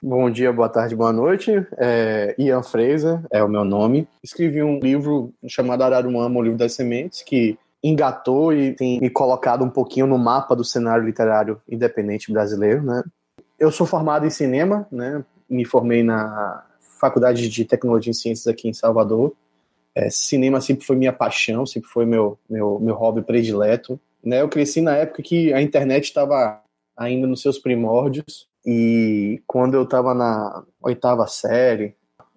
Bom dia, boa tarde, boa noite. É, Ian Fraser é o meu nome. Escrevi um livro chamado Araruama, o livro das sementes, que engatou e tem me colocado um pouquinho no mapa do cenário literário independente brasileiro, né? Eu sou formado em cinema, né? Me formei na Faculdade de Tecnologia e Ciências aqui em Salvador. É, cinema sempre foi minha paixão, sempre foi meu, meu, meu hobby predileto. Né? Eu cresci na época que a internet estava ainda nos seus primórdios e quando eu estava na oitava série,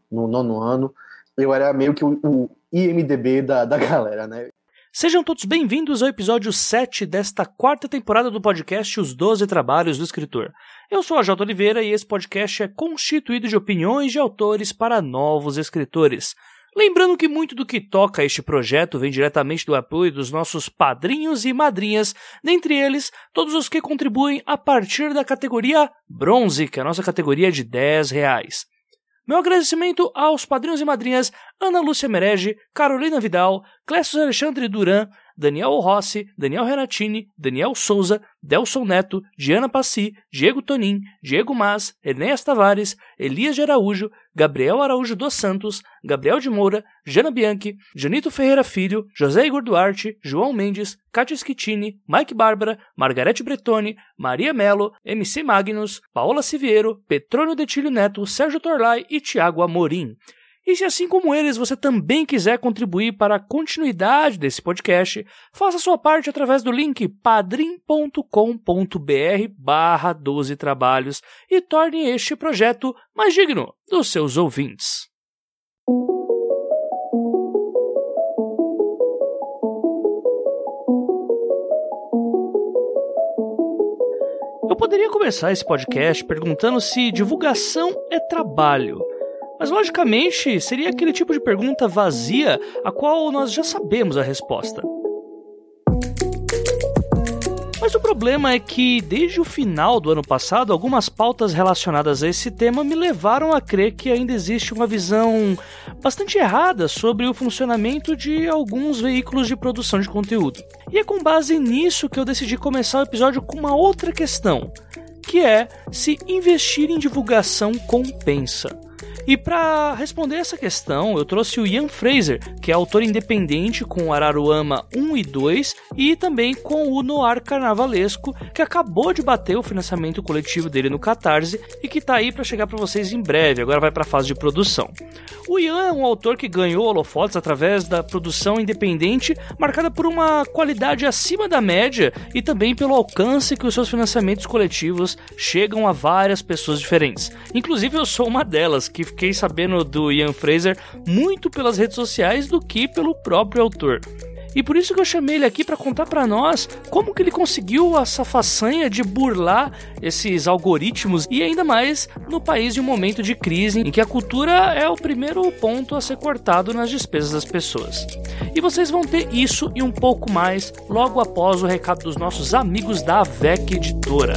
no nono ano, eu era meio que o, o IMDB da, da galera, né? Sejam todos bem-vindos ao episódio 7 desta quarta temporada do podcast Os Doze Trabalhos do Escritor. Eu sou a J. Oliveira e esse podcast é constituído de opiniões de autores para novos escritores. Lembrando que muito do que toca este projeto vem diretamente do apoio dos nossos padrinhos e madrinhas, dentre eles todos os que contribuem a partir da categoria Bronze, que é a nossa categoria de 10 reais. Meu agradecimento aos padrinhos e madrinhas Ana Lúcia Merege, Carolina Vidal, Clécio Alexandre Duran, Daniel Rossi, Daniel Renatini, Daniel Souza, Delson Neto, Diana Passi, Diego Tonin, Diego Mas, Enéas Tavares, Elias de Araújo, Gabriel Araújo dos Santos, Gabriel de Moura, Jana Bianchi, Janito Ferreira Filho, José Igor Duarte, João Mendes, Cátia Schittini, Mike Bárbara, Margarete Bretoni, Maria Melo, MC Magnus, Paola Siviero, Petrônio Detilho Neto, Sérgio Torlai e Tiago Amorim. E se assim como eles você também quiser contribuir para a continuidade desse podcast, faça sua parte através do link padrim.com.br barra 12 trabalhos e torne este projeto mais digno dos seus ouvintes. Eu poderia começar esse podcast perguntando se divulgação é trabalho. Mas logicamente seria aquele tipo de pergunta vazia a qual nós já sabemos a resposta. Mas o problema é que, desde o final do ano passado, algumas pautas relacionadas a esse tema me levaram a crer que ainda existe uma visão bastante errada sobre o funcionamento de alguns veículos de produção de conteúdo. E é com base nisso que eu decidi começar o episódio com uma outra questão, que é se investir em divulgação compensa. E para responder essa questão, eu trouxe o Ian Fraser, que é autor independente com Araruama 1 e 2 e também com o Noir Carnavalesco, que acabou de bater o financiamento coletivo dele no Catarse e que tá aí para chegar para vocês em breve, agora vai para a fase de produção. O Ian é um autor que ganhou holofotes através da produção independente, marcada por uma qualidade acima da média e também pelo alcance que os seus financiamentos coletivos chegam a várias pessoas diferentes. Inclusive eu sou uma delas que fiquei sabendo do Ian Fraser muito pelas redes sociais do que pelo próprio autor. E por isso que eu chamei ele aqui para contar para nós como que ele conseguiu essa façanha de burlar esses algoritmos e ainda mais no país de um momento de crise em que a cultura é o primeiro ponto a ser cortado nas despesas das pessoas. E vocês vão ter isso e um pouco mais logo após o recado dos nossos amigos da AVEC Editora.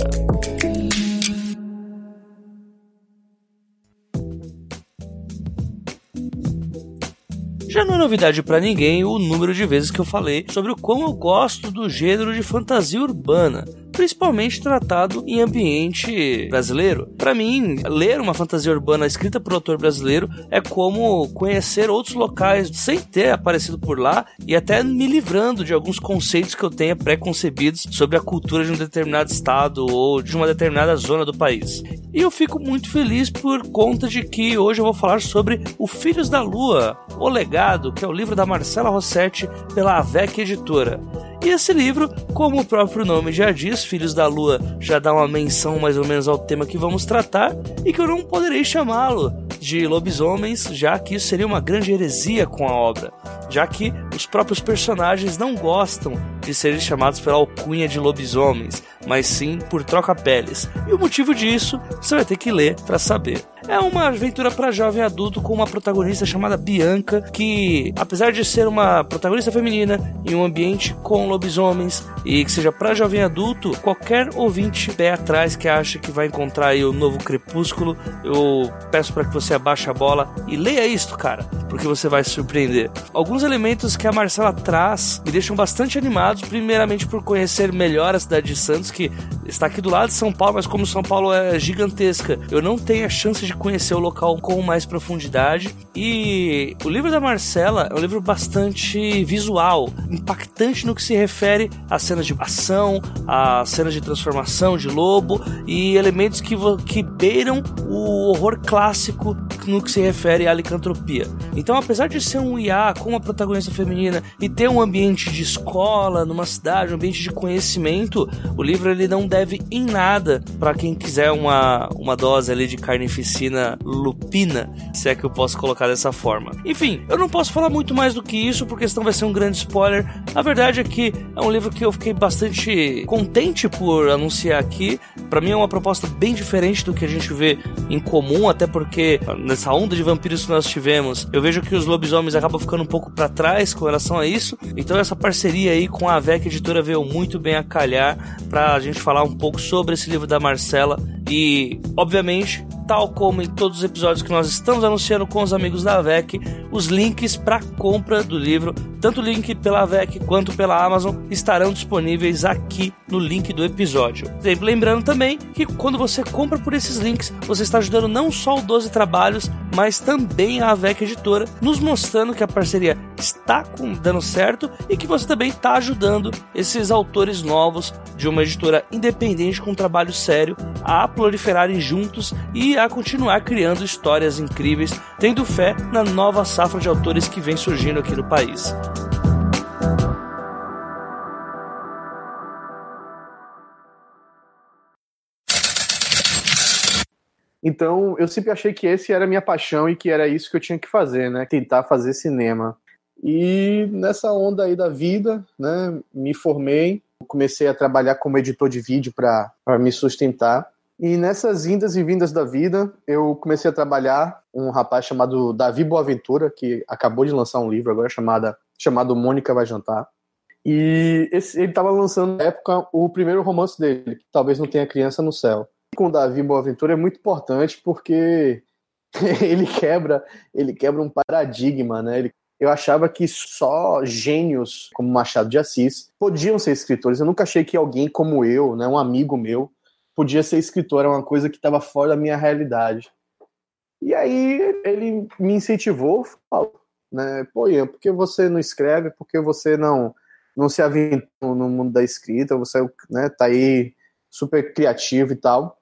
Já não é novidade para ninguém o número de vezes que eu falei sobre o quão eu gosto do gênero de fantasia urbana principalmente tratado em ambiente brasileiro. Para mim, ler uma fantasia urbana escrita por um autor brasileiro é como conhecer outros locais sem ter aparecido por lá e até me livrando de alguns conceitos que eu tenha pré-concebidos sobre a cultura de um determinado estado ou de uma determinada zona do país. E eu fico muito feliz por conta de que hoje eu vou falar sobre O Filhos da Lua, O Legado, que é o livro da Marcela Rossetti pela AVEC Editora. E esse livro, como o próprio nome já diz, Filhos da Lua, já dá uma menção mais ou menos ao tema que vamos tratar e que eu não poderei chamá-lo de lobisomens, já que isso seria uma grande heresia com a obra, já que os próprios personagens não gostam de serem chamados pela alcunha de lobisomens, mas sim por troca-peles. E o motivo disso você vai ter que ler para saber. É uma aventura para jovem adulto com uma protagonista chamada Bianca, que, apesar de ser uma protagonista feminina em um ambiente com lobisomens e que seja para jovem adulto, qualquer ouvinte pé atrás que acha que vai encontrar aí o novo Crepúsculo, eu peço para que você abaixe a bola e leia isto, cara porque você vai se surpreender. Alguns elementos que a Marcela traz me deixam bastante animados, primeiramente por conhecer melhor a cidade de Santos, que está aqui do lado de São Paulo, mas como São Paulo é gigantesca, eu não tenho a chance de conhecer o local com mais profundidade. E o livro da Marcela é um livro bastante visual, impactante no que se refere às cenas de ação, às cenas de transformação de lobo e elementos que, que beiram o horror clássico no que se refere à licantropia. Então, apesar de ser um IA com uma protagonista feminina e ter um ambiente de escola, numa cidade, um ambiente de conhecimento, o livro ele não deve em nada para quem quiser uma, uma dose ali de carnificina lupina, se é que eu posso colocar dessa forma. Enfim, eu não posso falar muito mais do que isso, porque senão vai ser um grande spoiler. A verdade é que é um livro que eu fiquei bastante contente por anunciar aqui. Para mim é uma proposta bem diferente do que a gente vê em comum, até porque nessa onda de vampiros que nós tivemos, eu vejo que os lobisomens acabam ficando um pouco para trás com relação a isso. Então essa parceria aí com a VEC Editora veio muito bem a calhar para a gente falar um pouco sobre esse livro da Marcela e, obviamente, tal como em todos os episódios que nós estamos anunciando com os amigos da AVEC, os links para compra do livro, tanto o link pela AVEC quanto pela Amazon, estarão disponíveis aqui no link do episódio. Lembrando também que quando você compra por esses links, você está ajudando não só o 12 Trabalhos, mas também a AVEC Editora, nos mostrando que a parceria está dando certo e que você também está ajudando esses autores novos de uma editora independente com um trabalho sério a proliferarem juntos e a continuar criando histórias incríveis, tendo fé na nova safra de autores que vem surgindo aqui no país. Então, eu sempre achei que esse era a minha paixão e que era isso que eu tinha que fazer, né? Tentar fazer cinema. E nessa onda aí da vida, né, me formei, comecei a trabalhar como editor de vídeo para me sustentar. E nessas indas e vindas da vida, eu comecei a trabalhar um rapaz chamado Davi Boaventura, que acabou de lançar um livro agora chamada, chamado Mônica Vai Jantar. E esse, ele estava lançando na época o primeiro romance dele, que talvez não tenha criança no céu. Com o Davi Boaventura é muito importante porque ele quebra, ele quebra um paradigma, né? Ele, eu achava que só gênios como Machado de Assis podiam ser escritores. Eu nunca achei que alguém como eu, né, um amigo meu, podia ser escritor, era uma coisa que estava fora da minha realidade. E aí ele me incentivou, falou, né, pô, Ian, por que você não escreve? Por que você não não se aventou no mundo da escrita? Você né, tá aí super criativo e tal.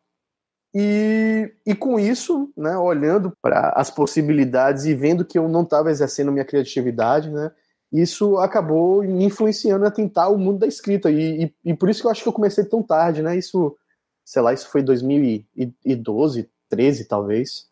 E, e com isso, né, olhando para as possibilidades e vendo que eu não estava exercendo minha criatividade, né, isso acabou me influenciando a tentar o mundo da escrita. E, e, e, por isso que eu acho que eu comecei tão tarde, né? Isso sei lá, isso foi 2012, 13 talvez.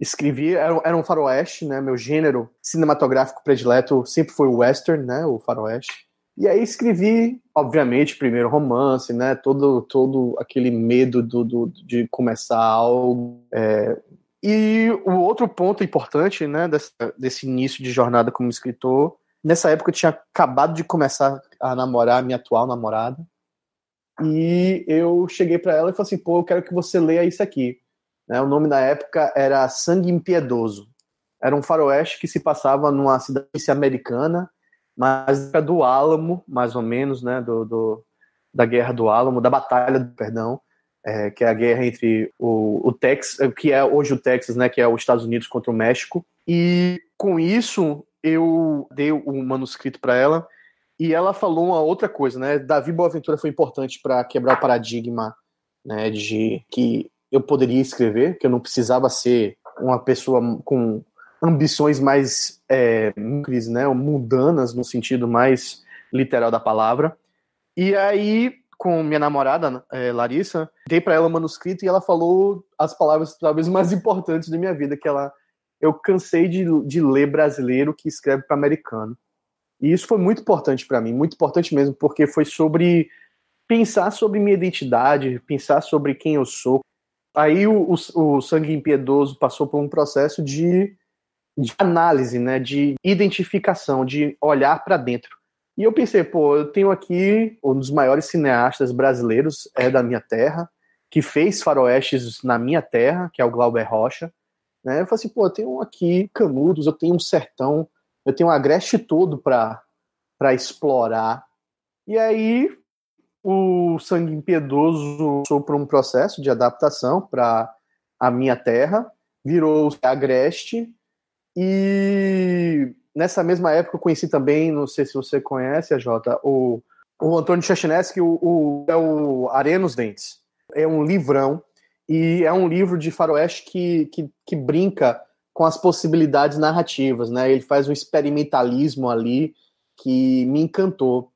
Escrevi, era, era um faroeste, né? Meu gênero cinematográfico predileto sempre foi o western, né? O faroeste. E aí escrevi, obviamente, primeiro romance, né? Todo, todo aquele medo do, do de começar algo. É... E o outro ponto importante, né? Desse, desse início de jornada como escritor, nessa época eu tinha acabado de começar a namorar a minha atual namorada. E eu cheguei para ela e falei assim: pô, eu quero que você leia isso aqui. Né, o nome da época era Sangue Impiedoso. Era um faroeste que se passava numa cidade americana, mas do Álamo, mais ou menos, né, do, do da Guerra do Álamo, da Batalha, perdão, é, que é a guerra entre o, o Texas, que é hoje o Texas, né, que é os Estados Unidos contra o México. E com isso eu dei o manuscrito para ela e ela falou uma outra coisa, né? Davi Boaventura foi importante para quebrar o paradigma né, de que eu poderia escrever, que eu não precisava ser uma pessoa com ambições mais é, né, mundanas, no sentido mais literal da palavra. E aí, com minha namorada, é, Larissa, dei para ela o manuscrito e ela falou as palavras talvez mais importantes da minha vida, que ela eu cansei de, de ler brasileiro que escreve para americano. E isso foi muito importante para mim, muito importante mesmo, porque foi sobre pensar sobre minha identidade, pensar sobre quem eu sou. Aí o, o, o Sangue Impiedoso passou por um processo de, de análise, né, de identificação, de olhar para dentro. E eu pensei, pô, eu tenho aqui um dos maiores cineastas brasileiros, é da minha terra, que fez faroestes na minha terra, que é o Glauber Rocha. Né? Eu falei assim, pô, eu tenho aqui Canudos, eu tenho um sertão, eu tenho um agreste todo para explorar. E aí o Sangue Impiedoso por um processo de adaptação para a minha terra, virou Agreste, e nessa mesma época eu conheci também, não sei se você conhece, a Jota, o, o Antônio Chachinesky, o, o, é o Arena nos Dentes. É um livrão, e é um livro de faroeste que, que, que brinca com as possibilidades narrativas, né? Ele faz um experimentalismo ali que me encantou.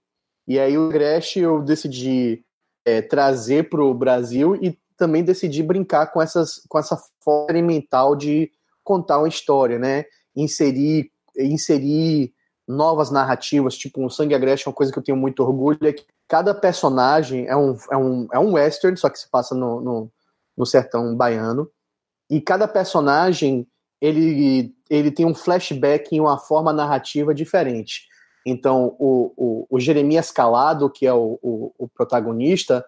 E aí o Gresh eu decidi é, trazer para o Brasil e também decidi brincar com, essas, com essa forma mental de contar uma história, né? Inserir, inserir novas narrativas, tipo um Sangue Agreste é uma coisa que eu tenho muito orgulho, é que cada personagem é um, é um, é um western, só que se passa no, no, no sertão baiano, e cada personagem ele, ele tem um flashback em uma forma narrativa diferente. Então, o, o, o Jeremias Calado, que é o, o, o protagonista,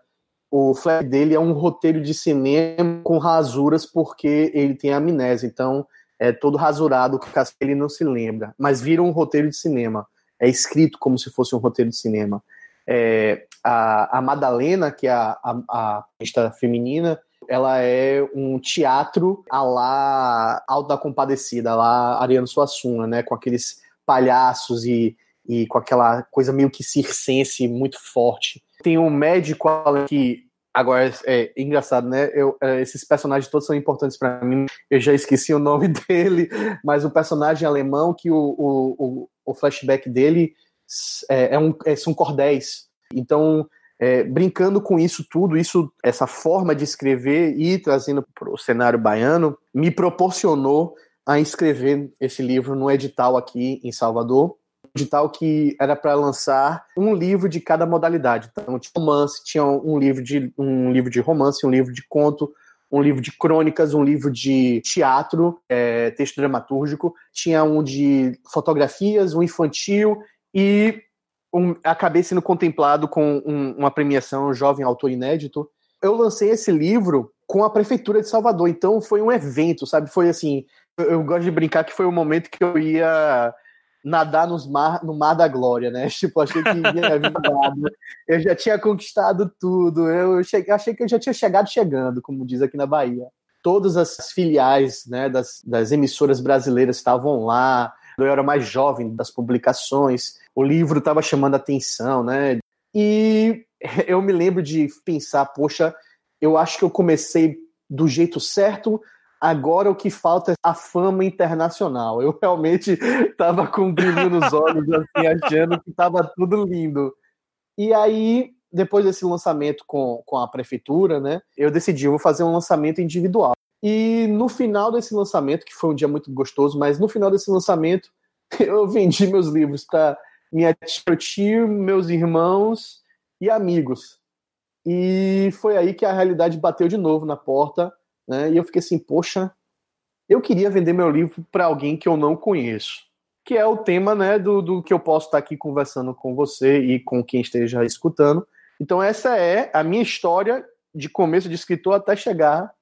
o flash dele é um roteiro de cinema com rasuras, porque ele tem amnésia. Então, é todo rasurado, caso ele não se lembra. Mas vira um roteiro de cinema. É escrito como se fosse um roteiro de cinema. É, a, a Madalena, que é a, a, a feminina, ela é um teatro a lá Alto da Compadecida, lá Ariano Suassuna, né? Com aqueles palhaços e e com aquela coisa meio que circense muito forte. Tem um médico que agora é, engraçado, né? Eu, é, esses personagens todos são importantes para mim. Eu já esqueci o nome dele, mas o personagem alemão que o, o, o flashback dele é, é um, é, são cordéis. Então, é, brincando com isso tudo, isso, essa forma de escrever e trazendo para o cenário baiano, me proporcionou a escrever esse livro no edital aqui em Salvador edital que era para lançar um livro de cada modalidade. Então tinha romance, tinha um livro de um livro de romance, um livro de conto, um livro de crônicas, um livro de teatro, é, texto dramatúrgico, tinha um de fotografias, um infantil e um, acabei sendo contemplado com um, uma premiação Jovem Autor Inédito. Eu lancei esse livro com a prefeitura de Salvador, então foi um evento, sabe? Foi assim, eu, eu gosto de brincar que foi o momento que eu ia nadar nos mar, no mar da glória, né? Tipo, achei que ia vingado. Eu já tinha conquistado tudo. Eu cheguei, achei que eu já tinha chegado chegando, como diz aqui na Bahia. Todas as filiais né, das, das emissoras brasileiras estavam lá. Eu era mais jovem das publicações. O livro estava chamando atenção, né? E eu me lembro de pensar, poxa, eu acho que eu comecei do jeito certo, Agora o que falta é a fama internacional. Eu realmente estava com um brilho nos olhos, assim, achando que estava tudo lindo. E aí, depois desse lançamento com, com a prefeitura, né, eu decidi, eu vou fazer um lançamento individual. E no final desse lançamento, que foi um dia muito gostoso, mas no final desse lançamento, eu vendi meus livros para minha tia, tio, meus irmãos e amigos. E foi aí que a realidade bateu de novo na porta né? E eu fiquei assim, poxa, eu queria vender meu livro para alguém que eu não conheço. Que é o tema né, do, do que eu posso estar aqui conversando com você e com quem esteja escutando. Então, essa é a minha história de começo de escritor até chegar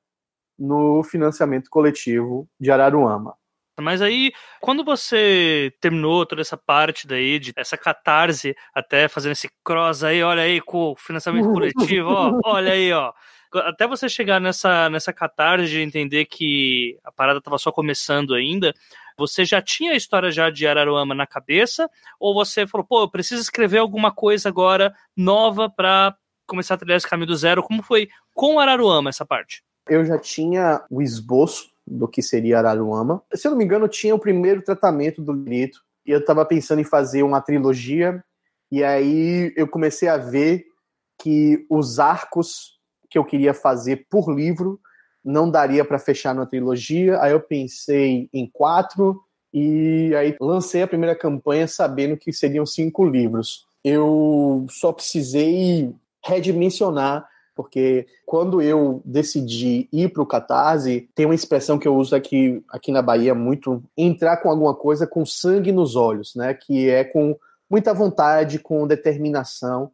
no financiamento coletivo de Araruama. Mas aí, quando você terminou toda essa parte daí, de essa catarse, até fazendo esse cross aí, olha aí, com o financiamento coletivo, ó, olha aí, ó até você chegar nessa, nessa catarse de entender que a parada estava só começando ainda, você já tinha a história já de Araruama na cabeça? Ou você falou, pô, eu preciso escrever alguma coisa agora nova para começar a trilhar esse caminho do zero? Como foi com Araruama essa parte? Eu já tinha o esboço do que seria Araruama. Se eu não me engano, tinha o primeiro tratamento do Lito e eu estava pensando em fazer uma trilogia. E aí eu comecei a ver que os arcos que eu queria fazer por livro, não daria para fechar na trilogia. Aí eu pensei em quatro e aí lancei a primeira campanha sabendo que seriam cinco livros. Eu só precisei redimensionar porque quando eu decidi ir para o Catarse, tem uma expressão que eu uso aqui, aqui na Bahia muito, entrar com alguma coisa com sangue nos olhos, né? Que é com muita vontade, com determinação.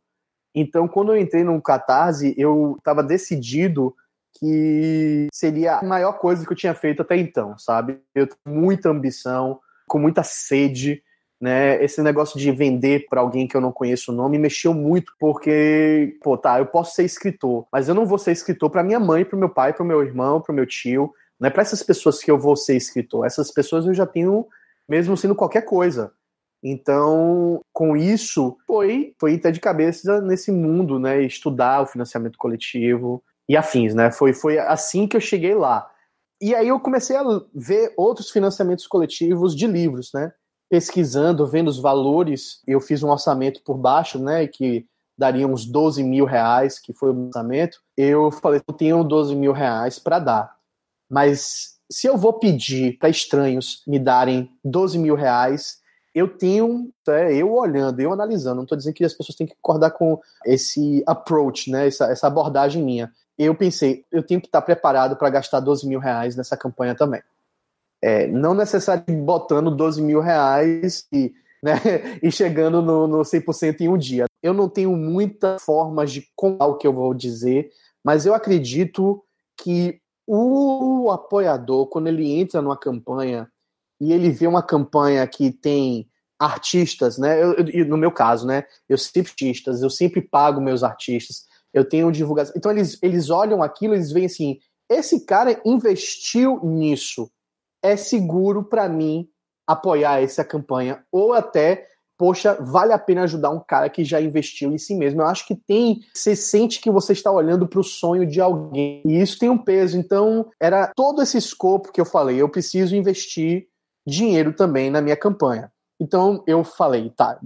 Então, quando eu entrei no Catarse, eu estava decidido que seria a maior coisa que eu tinha feito até então, sabe? Eu tenho muita ambição, com muita sede, né? Esse negócio de vender para alguém que eu não conheço o nome mexeu muito, porque, pô, tá, eu posso ser escritor, mas eu não vou ser escritor para minha mãe, para meu pai, para meu irmão, para meu tio, não é para essas pessoas que eu vou ser escritor. Essas pessoas eu já tenho, mesmo sendo qualquer coisa. Então, com isso, foi, foi até de cabeça nesse mundo, né? Estudar o financiamento coletivo e afins, né? Foi, foi assim que eu cheguei lá. E aí eu comecei a ver outros financiamentos coletivos de livros, né? Pesquisando, vendo os valores, eu fiz um orçamento por baixo, né? Que daria uns 12 mil reais, que foi o orçamento. Eu falei, eu tenho 12 mil reais para dar. Mas se eu vou pedir para estranhos me darem 12 mil reais, eu tenho, é, eu olhando, eu analisando, não estou dizendo que as pessoas têm que concordar com esse approach, né, essa, essa abordagem minha. Eu pensei, eu tenho que estar preparado para gastar 12 mil reais nessa campanha também. É, não necessariamente botando 12 mil reais e, né, e chegando no, no 100% em um dia. Eu não tenho muitas formas de contar o que eu vou dizer, mas eu acredito que o apoiador, quando ele entra numa campanha e ele vê uma campanha que tem artistas, né? Eu, eu, no meu caso, né? Eu sempre artistas, eu sempre pago meus artistas, eu tenho divulgação. Então eles, eles olham aquilo, eles veem assim: esse cara investiu nisso, é seguro para mim apoiar essa campanha ou até poxa, vale a pena ajudar um cara que já investiu em si mesmo. Eu acho que tem, você sente que você está olhando para o sonho de alguém, e isso tem um peso. Então, era todo esse escopo que eu falei, eu preciso investir dinheiro também na minha campanha. Então, eu falei, tá,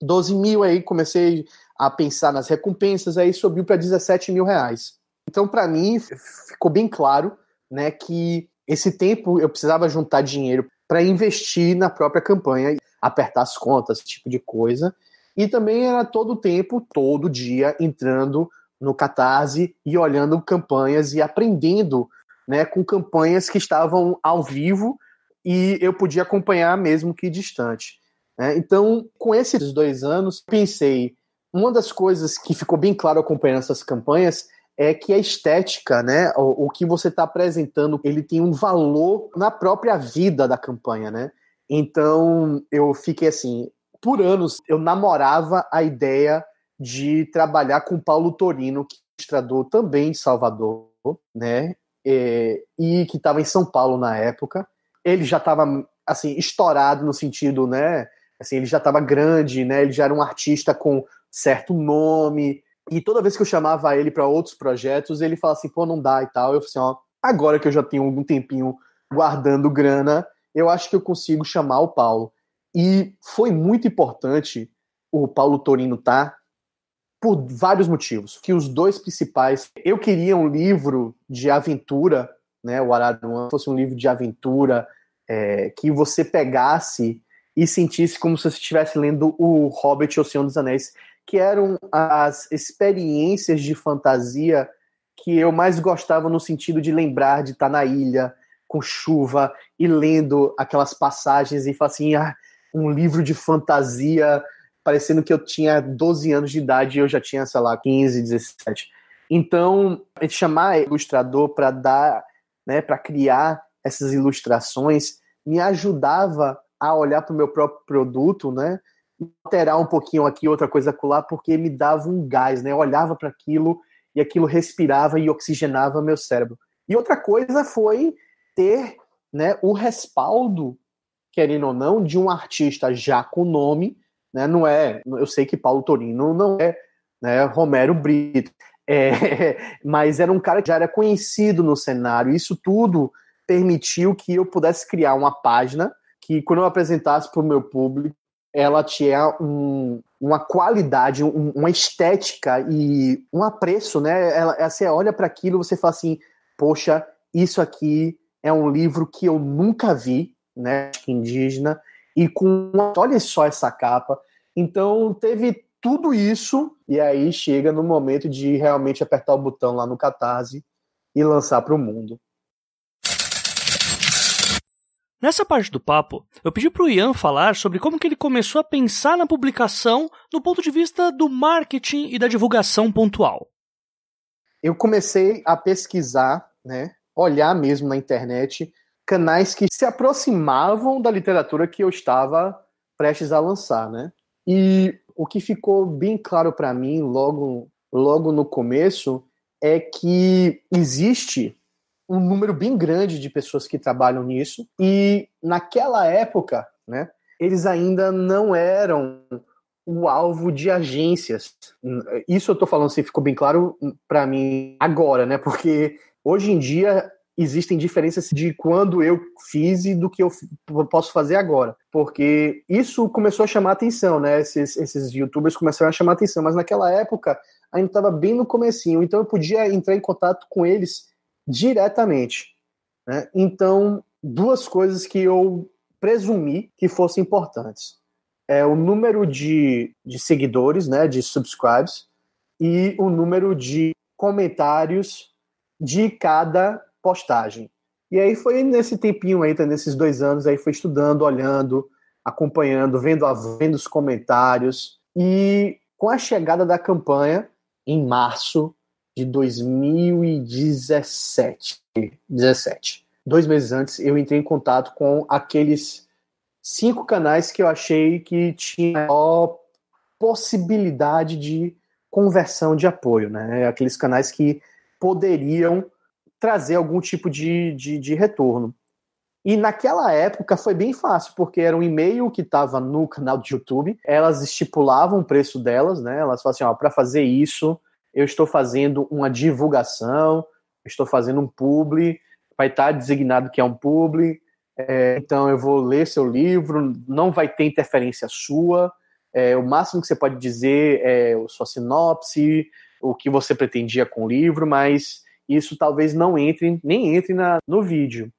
12 mil aí, comecei a pensar nas recompensas, aí subiu para 17 mil reais. Então, para mim, ficou bem claro, né, que esse tempo eu precisava juntar dinheiro para investir na própria campanha apertar as contas, esse tipo de coisa. E também era todo o tempo, todo dia, entrando no Catarse e olhando campanhas e aprendendo né, com campanhas que estavam ao vivo e eu podia acompanhar mesmo que distante. Né? Então, com esses dois anos, pensei, uma das coisas que ficou bem claro acompanhando essas campanhas é que a estética, né, o, o que você está apresentando, ele tem um valor na própria vida da campanha, né? Então eu fiquei assim, por anos eu namorava a ideia de trabalhar com Paulo Torino, que é ilustrador também de Salvador, né? É, e que estava em São Paulo na época. Ele já estava assim estourado no sentido, né? Assim, ele já estava grande, né? Ele já era um artista com certo nome. E toda vez que eu chamava ele para outros projetos, ele falava assim, pô, não dá e tal. Eu falei assim, ó, agora que eu já tenho um tempinho guardando grana, eu acho que eu consigo chamar o Paulo. E foi muito importante o Paulo Torino tá por vários motivos. Que os dois principais, eu queria um livro de aventura, né, o Araruan fosse um livro de aventura é, que você pegasse e sentisse como se você estivesse lendo o Hobbit e o Senhor dos Anéis, que eram as experiências de fantasia que eu mais gostava no sentido de lembrar de estar na ilha, com chuva e lendo aquelas passagens e falar assim, ah, um livro de fantasia, parecendo que eu tinha 12 anos de idade e eu já tinha, sei lá, 15, 17. Então, chamar ilustrador para dar, né, para criar essas ilustrações me ajudava a olhar para o meu próprio produto, né, alterar um pouquinho aqui, outra coisa acolá, porque me dava um gás, né? Eu olhava para aquilo e aquilo respirava e oxigenava meu cérebro. E outra coisa foi ter né, o respaldo, querendo ou não, de um artista já com nome, né, não é, eu sei que Paulo Torino não é né, Romero Brito, é, mas era um cara que já era conhecido no cenário, isso tudo permitiu que eu pudesse criar uma página que quando eu apresentasse para o meu público, ela tinha um, uma qualidade, um, uma estética e um apreço, né? Ela, você olha para aquilo, você fala assim, poxa, isso aqui é um livro que eu nunca vi, né, indígena, e com olha só essa capa. Então teve tudo isso e aí chega no momento de realmente apertar o botão lá no Catarse e lançar para o mundo. Nessa parte do papo, eu pedi para o Ian falar sobre como que ele começou a pensar na publicação do ponto de vista do marketing e da divulgação pontual. eu comecei a pesquisar, né, olhar mesmo na internet canais que se aproximavam da literatura que eu estava prestes a lançar, né? E o que ficou bem claro para mim logo logo no começo é que existe um número bem grande de pessoas que trabalham nisso e naquela época, né, eles ainda não eram o alvo de agências. Isso eu estou falando assim, ficou bem claro para mim agora, né? Porque hoje em dia existem diferenças de quando eu fiz e do que eu posso fazer agora. Porque isso começou a chamar atenção, né? Esses, esses youtubers começaram a chamar atenção, mas naquela época ainda estava bem no comecinho, então eu podia entrar em contato com eles diretamente. Né? Então, duas coisas que eu presumi que fossem importantes. É o número de, de seguidores, né, de subscribes, e o número de comentários de cada postagem. E aí foi nesse tempinho aí, nesses dois anos, aí foi estudando, olhando, acompanhando, vendo, vendo os comentários. E com a chegada da campanha, em março de 2017, 17, dois meses antes, eu entrei em contato com aqueles cinco canais que eu achei que tinha a possibilidade de conversão de apoio, né? Aqueles canais que poderiam trazer algum tipo de, de, de retorno. E naquela época foi bem fácil, porque era um e-mail que estava no canal de YouTube, elas estipulavam o preço delas, né? Elas falavam assim: ó, para fazer isso, eu estou fazendo uma divulgação, estou fazendo um publi, vai estar designado que é um publi, é, então eu vou ler seu livro, não vai ter interferência sua, é, o máximo que você pode dizer é a sua sinopse, o que você pretendia com o livro, mas isso talvez não entre, nem entre na, no vídeo.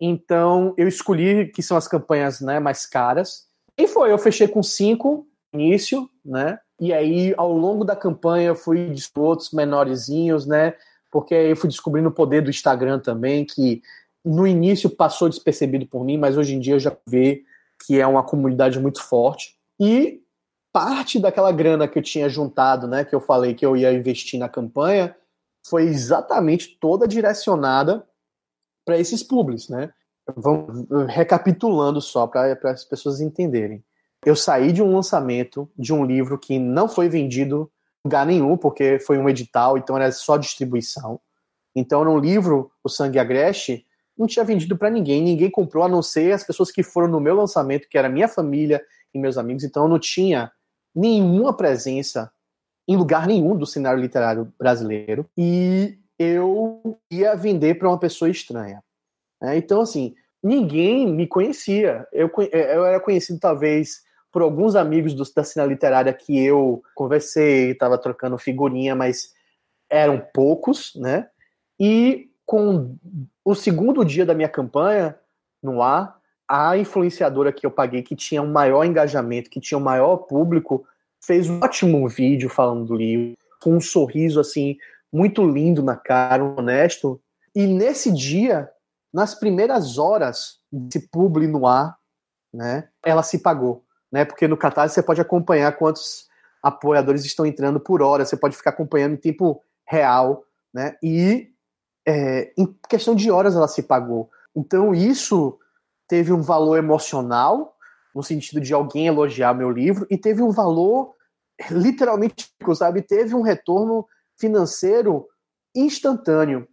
Então eu escolhi que são as campanhas né, mais caras. E foi, eu fechei com cinco início, né? E aí, ao longo da campanha, eu fui de outros menorzinhos, né? Porque eu fui descobrindo o poder do Instagram também, que no início passou despercebido por mim, mas hoje em dia eu já vejo que é uma comunidade muito forte. E parte daquela grana que eu tinha juntado, né, que eu falei que eu ia investir na campanha, foi exatamente toda direcionada para esses públicos, né? Vamos recapitulando só para as pessoas entenderem. Eu saí de um lançamento de um livro que não foi vendido em lugar nenhum, porque foi um edital, então era só distribuição. Então, no livro O Sangue Agreste, não tinha vendido para ninguém, ninguém comprou, a não ser as pessoas que foram no meu lançamento, que era minha família e meus amigos. Então, eu não tinha nenhuma presença em lugar nenhum do cenário literário brasileiro e eu ia vender para uma pessoa estranha. É, então, assim, ninguém me conhecia. Eu, eu era conhecido, talvez, por alguns amigos do, da cena literária que eu conversei, estava trocando figurinha, mas eram poucos, né? E com o segundo dia da minha campanha no ar, a influenciadora que eu paguei, que tinha um maior engajamento, que tinha um maior público, fez um ótimo vídeo falando do livro, com um sorriso assim muito lindo na cara, honesto. E nesse dia, nas primeiras horas de publi no ar, né, ela se pagou, né? Porque no Catarse você pode acompanhar quantos apoiadores estão entrando por hora, você pode ficar acompanhando em tempo real, né? E é, em questão de horas ela se pagou. Então isso teve um valor emocional no sentido de alguém elogiar meu livro e teve um valor literalmente, sabe, teve um retorno financeiro instantâneo.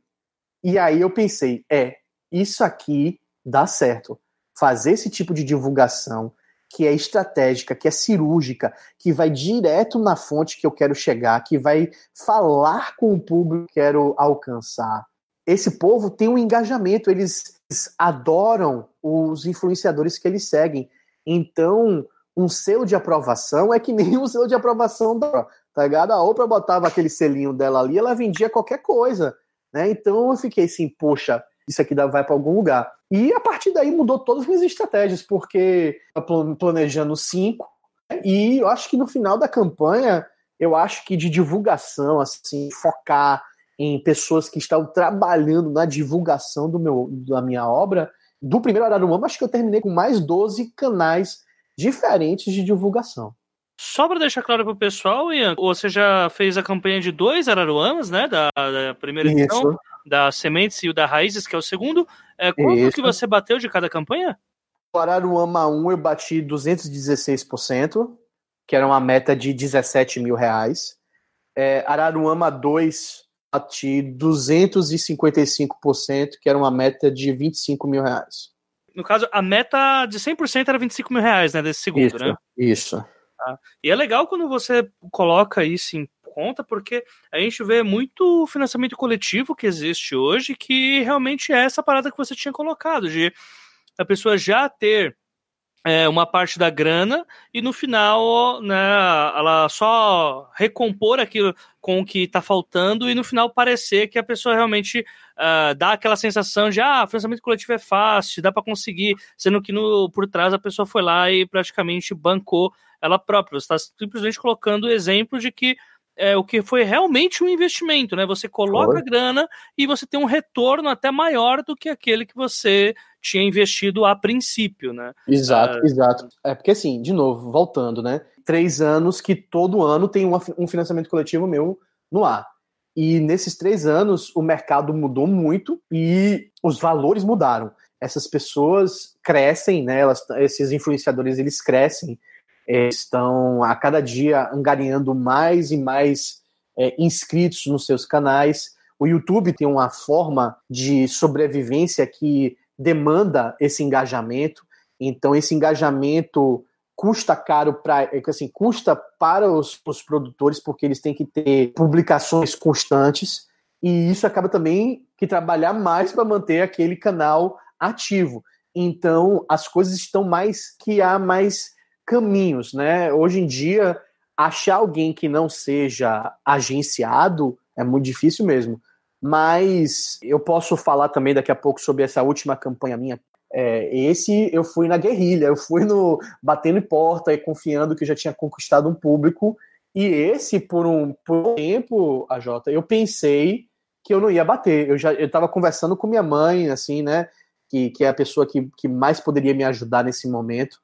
E aí eu pensei, é, isso aqui dá certo. Fazer esse tipo de divulgação que é estratégica, que é cirúrgica, que vai direto na fonte que eu quero chegar, que vai falar com o público que eu quero alcançar. Esse povo tem um engajamento, eles, adoram os influenciadores que eles seguem. Então, um selo de aprovação é que nem um selo de aprovação da, tá ligado? A Oprah botava aquele selinho dela ali, ela vendia qualquer coisa, né? Então eu fiquei assim, poxa, isso aqui vai para algum lugar. E a partir daí mudou todas as minhas estratégias, porque planejando cinco, né? e eu acho que no final da campanha, eu acho que de divulgação, assim, focar em pessoas que estão trabalhando na divulgação do meu, da minha obra, do primeiro humano, acho que eu terminei com mais 12 canais diferentes de divulgação. Só para deixar claro para o pessoal, Ian, você já fez a campanha de dois Araruamas, né? Da, da primeira edição, da Sementes e o da Raízes, que é o segundo. É, quanto Isso. que você bateu de cada campanha? O Araruama 1 eu bati 216%, que era uma meta de 17 mil reais. É, Araruama 2 bati 255%, que era uma meta de 25 mil reais. No caso, a meta de 100% era 25 mil reais, né? Desse segundo, isso, né? Isso. Tá? E é legal quando você coloca isso em conta, porque a gente vê muito financiamento coletivo que existe hoje, que realmente é essa parada que você tinha colocado, de a pessoa já ter é, uma parte da grana e no final né, ela só recompor aquilo com o que está faltando e no final parecer que a pessoa realmente uh, dá aquela sensação de ah, financiamento coletivo é fácil, dá para conseguir, sendo que no, por trás a pessoa foi lá e praticamente bancou ela própria. Você está simplesmente colocando o exemplo de que é, o que foi realmente um investimento, né? Você coloca foi. grana e você tem um retorno até maior do que aquele que você tinha investido a princípio, né? Exato, uh, exato. É porque assim, de novo, voltando, né? Três anos que todo ano tem uma, um financiamento coletivo meu no ar. E nesses três anos o mercado mudou muito e os valores mudaram. Essas pessoas crescem, né? Elas, esses influenciadores eles crescem, estão a cada dia angariando mais e mais é, inscritos nos seus canais. O YouTube tem uma forma de sobrevivência que demanda esse engajamento. Então, esse engajamento custa caro para é assim, custa para os, os, produtores porque eles têm que ter publicações constantes e isso acaba também que trabalhar mais para manter aquele canal ativo. Então as coisas estão mais que há mais caminhos, né? Hoje em dia achar alguém que não seja agenciado é muito difícil mesmo. Mas eu posso falar também daqui a pouco sobre essa última campanha minha. É, esse eu fui na guerrilha, eu fui no batendo em porta e confiando que já tinha conquistado um público. E esse, por um, por um tempo, a Jota, eu pensei que eu não ia bater. Eu já eu estava conversando com minha mãe, assim, né? Que, que é a pessoa que, que mais poderia me ajudar nesse momento.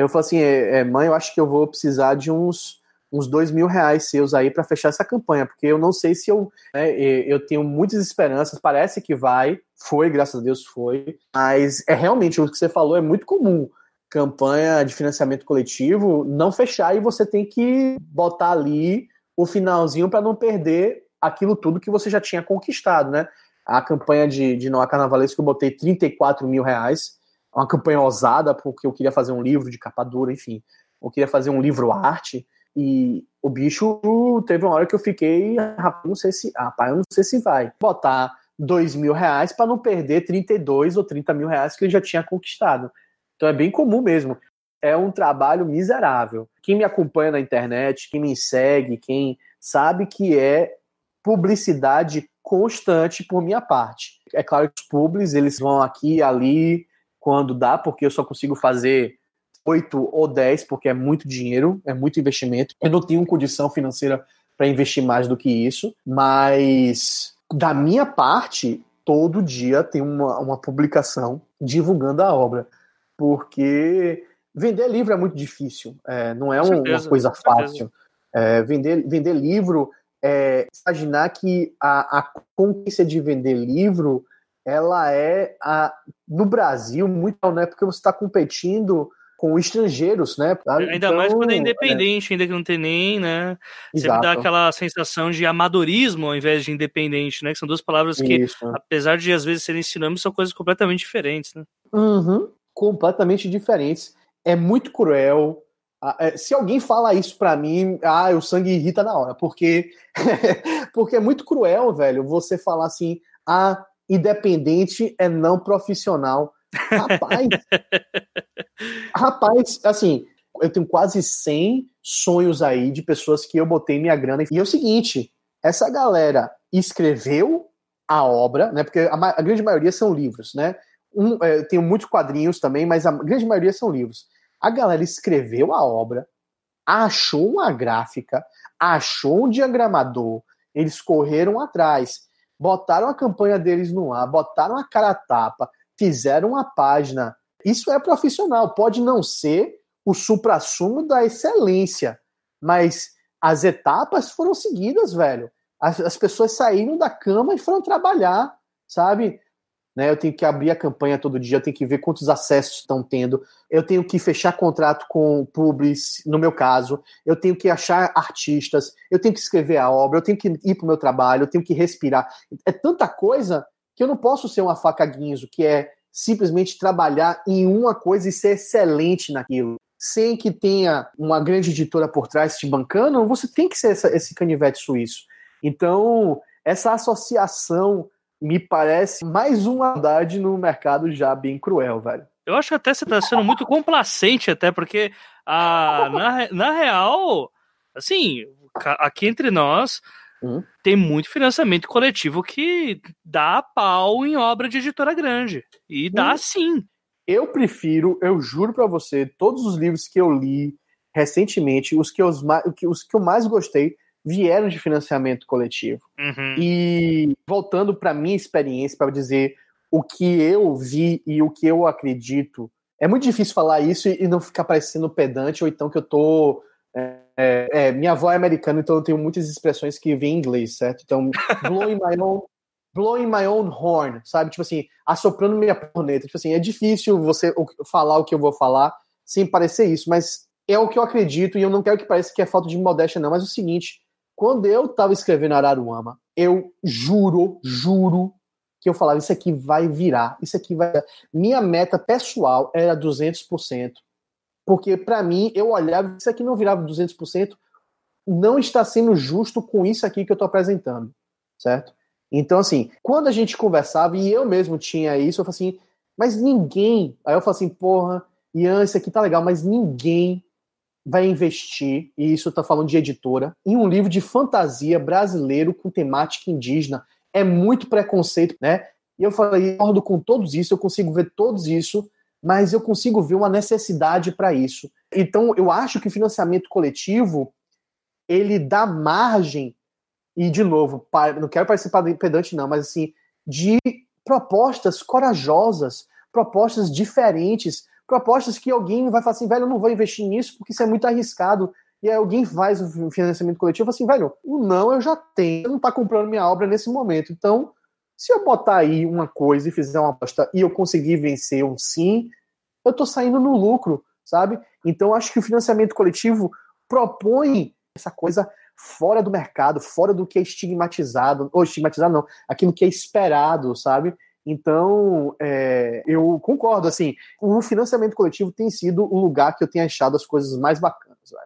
Eu falei assim, é, é, mãe, eu acho que eu vou precisar de uns uns dois mil reais seus aí para fechar essa campanha, porque eu não sei se eu. Né, eu tenho muitas esperanças, parece que vai, foi, graças a Deus foi, mas é realmente o que você falou, é muito comum. Campanha de financiamento coletivo não fechar e você tem que botar ali o finalzinho para não perder aquilo tudo que você já tinha conquistado, né? A campanha de, de Noah Carnavalesco eu botei 34 mil reais, uma campanha ousada, porque eu queria fazer um livro de capa dura, enfim, eu queria fazer um livro arte, e o bicho teve uma hora que eu fiquei, rapaz, não sei se, rapaz, eu não sei se vai botar dois mil reais para não perder 32 ou 30 mil reais que ele já tinha conquistado. Então é bem comum mesmo. É um trabalho miserável. Quem me acompanha na internet, quem me segue, quem sabe que é publicidade constante por minha parte. É claro que os publis, eles vão aqui ali quando dá, porque eu só consigo fazer 8 ou 10, porque é muito dinheiro, é muito investimento. Eu não tenho condição financeira para investir mais do que isso, mas da minha parte, todo dia tem uma, uma publicação divulgando a obra, porque vender livro é muito difícil, é, não é um, uma coisa fácil. É, vender, vender livro, é, imaginar que a, a conquista de vender livro ela é a, no Brasil muito, né? Porque você está competindo com estrangeiros, né? Ainda então, mais quando é independente, é... ainda que não tem nem, né? Exato. Sempre dá aquela sensação de amadorismo ao invés de independente, né? Que são duas palavras que, Isso. apesar de às vezes serem sinônimos, são coisas completamente diferentes, né? Uhum, completamente diferentes. É muito cruel. É, se alguém fala isso para mim, ah, o sangue irrita na hora, porque porque é muito cruel, velho, você falar assim, ah, independente é não profissional. Rapaz, rapaz, assim, eu tenho quase 100 sonhos aí de pessoas que eu botei minha grana. E é o seguinte, essa galera escreveu a obra, né? Porque a, a grande maioria são livros, né? Um, é, eu tenho muitos quadrinhos também, mas a grande maioria são livros. A galera escreveu a obra, achou uma gráfica, achou um diagramador, eles correram atrás, botaram a campanha deles no ar, botaram a cara a tapa, fizeram uma página. Isso é profissional, pode não ser o supra-sumo da excelência, mas as etapas foram seguidas, velho. As, as pessoas saíram da cama e foram trabalhar, sabe? Né, eu tenho que abrir a campanha todo dia, eu tenho que ver quantos acessos estão tendo, eu tenho que fechar contrato com publis, no meu caso, eu tenho que achar artistas, eu tenho que escrever a obra, eu tenho que ir para o meu trabalho, eu tenho que respirar. É tanta coisa que eu não posso ser uma faca guinzo, que é simplesmente trabalhar em uma coisa e ser excelente naquilo. Sem que tenha uma grande editora por trás te bancando, você tem que ser essa, esse canivete suíço. Então, essa associação me parece mais uma maldade no mercado já bem cruel, velho. Eu acho que até você tá sendo muito complacente, até porque a, na, na real, assim, aqui entre nós, hum. tem muito financiamento coletivo que dá pau em obra de editora grande. E dá hum. sim. Eu prefiro, eu juro para você, todos os livros que eu li recentemente, os que, eu, os que eu mais gostei, vieram de financiamento coletivo. Uhum. E voltando para minha experiência, para dizer o que eu vi e o que eu acredito, é muito difícil falar isso e não ficar parecendo pedante ou então que eu tô. É, é, é, minha avó é americana, então eu tenho muitas expressões que vêm em inglês, certo? Então, blowing my own, blowing my own horn, sabe? Tipo assim, assoprando minha corneta. Tipo assim, é difícil você falar o que eu vou falar sem parecer isso, mas é o que eu acredito e eu não quero que pareça que é falta de modéstia, não. Mas é o seguinte, quando eu estava escrevendo Araruama, eu juro, juro que eu falava, isso aqui vai virar, isso aqui vai. Minha meta pessoal era 200%. Porque para mim, eu olhava, isso aqui não virava 200%, não está sendo justo com isso aqui que eu estou apresentando, certo? Então, assim, quando a gente conversava, e eu mesmo tinha isso, eu falei assim, mas ninguém. Aí eu falei assim, porra, Ian, isso aqui tá legal, mas ninguém vai investir, e isso está falando de editora, em um livro de fantasia brasileiro com temática indígena. É muito preconceito, né? E eu falei, concordo com todos isso, eu consigo ver todos isso, mas eu consigo ver uma necessidade para isso. Então, eu acho que o financiamento coletivo ele dá margem e de novo, não quero participar do pedante não, mas assim, de propostas corajosas, propostas diferentes, propostas que alguém vai falar assim, velho, eu não vou investir nisso porque isso é muito arriscado. E aí alguém faz o financiamento coletivo assim, velho, o não eu já tenho, eu não tá comprando minha obra nesse momento. Então, se eu botar aí uma coisa e fizer uma aposta e eu conseguir vencer um sim, eu tô saindo no lucro, sabe? Então, acho que o financiamento coletivo propõe essa coisa fora do mercado, fora do que é estigmatizado, ou estigmatizado não, aquilo que é esperado, sabe? Então, é, eu concordo, assim, o financiamento coletivo tem sido o lugar que eu tenho achado as coisas mais bacanas. Velho.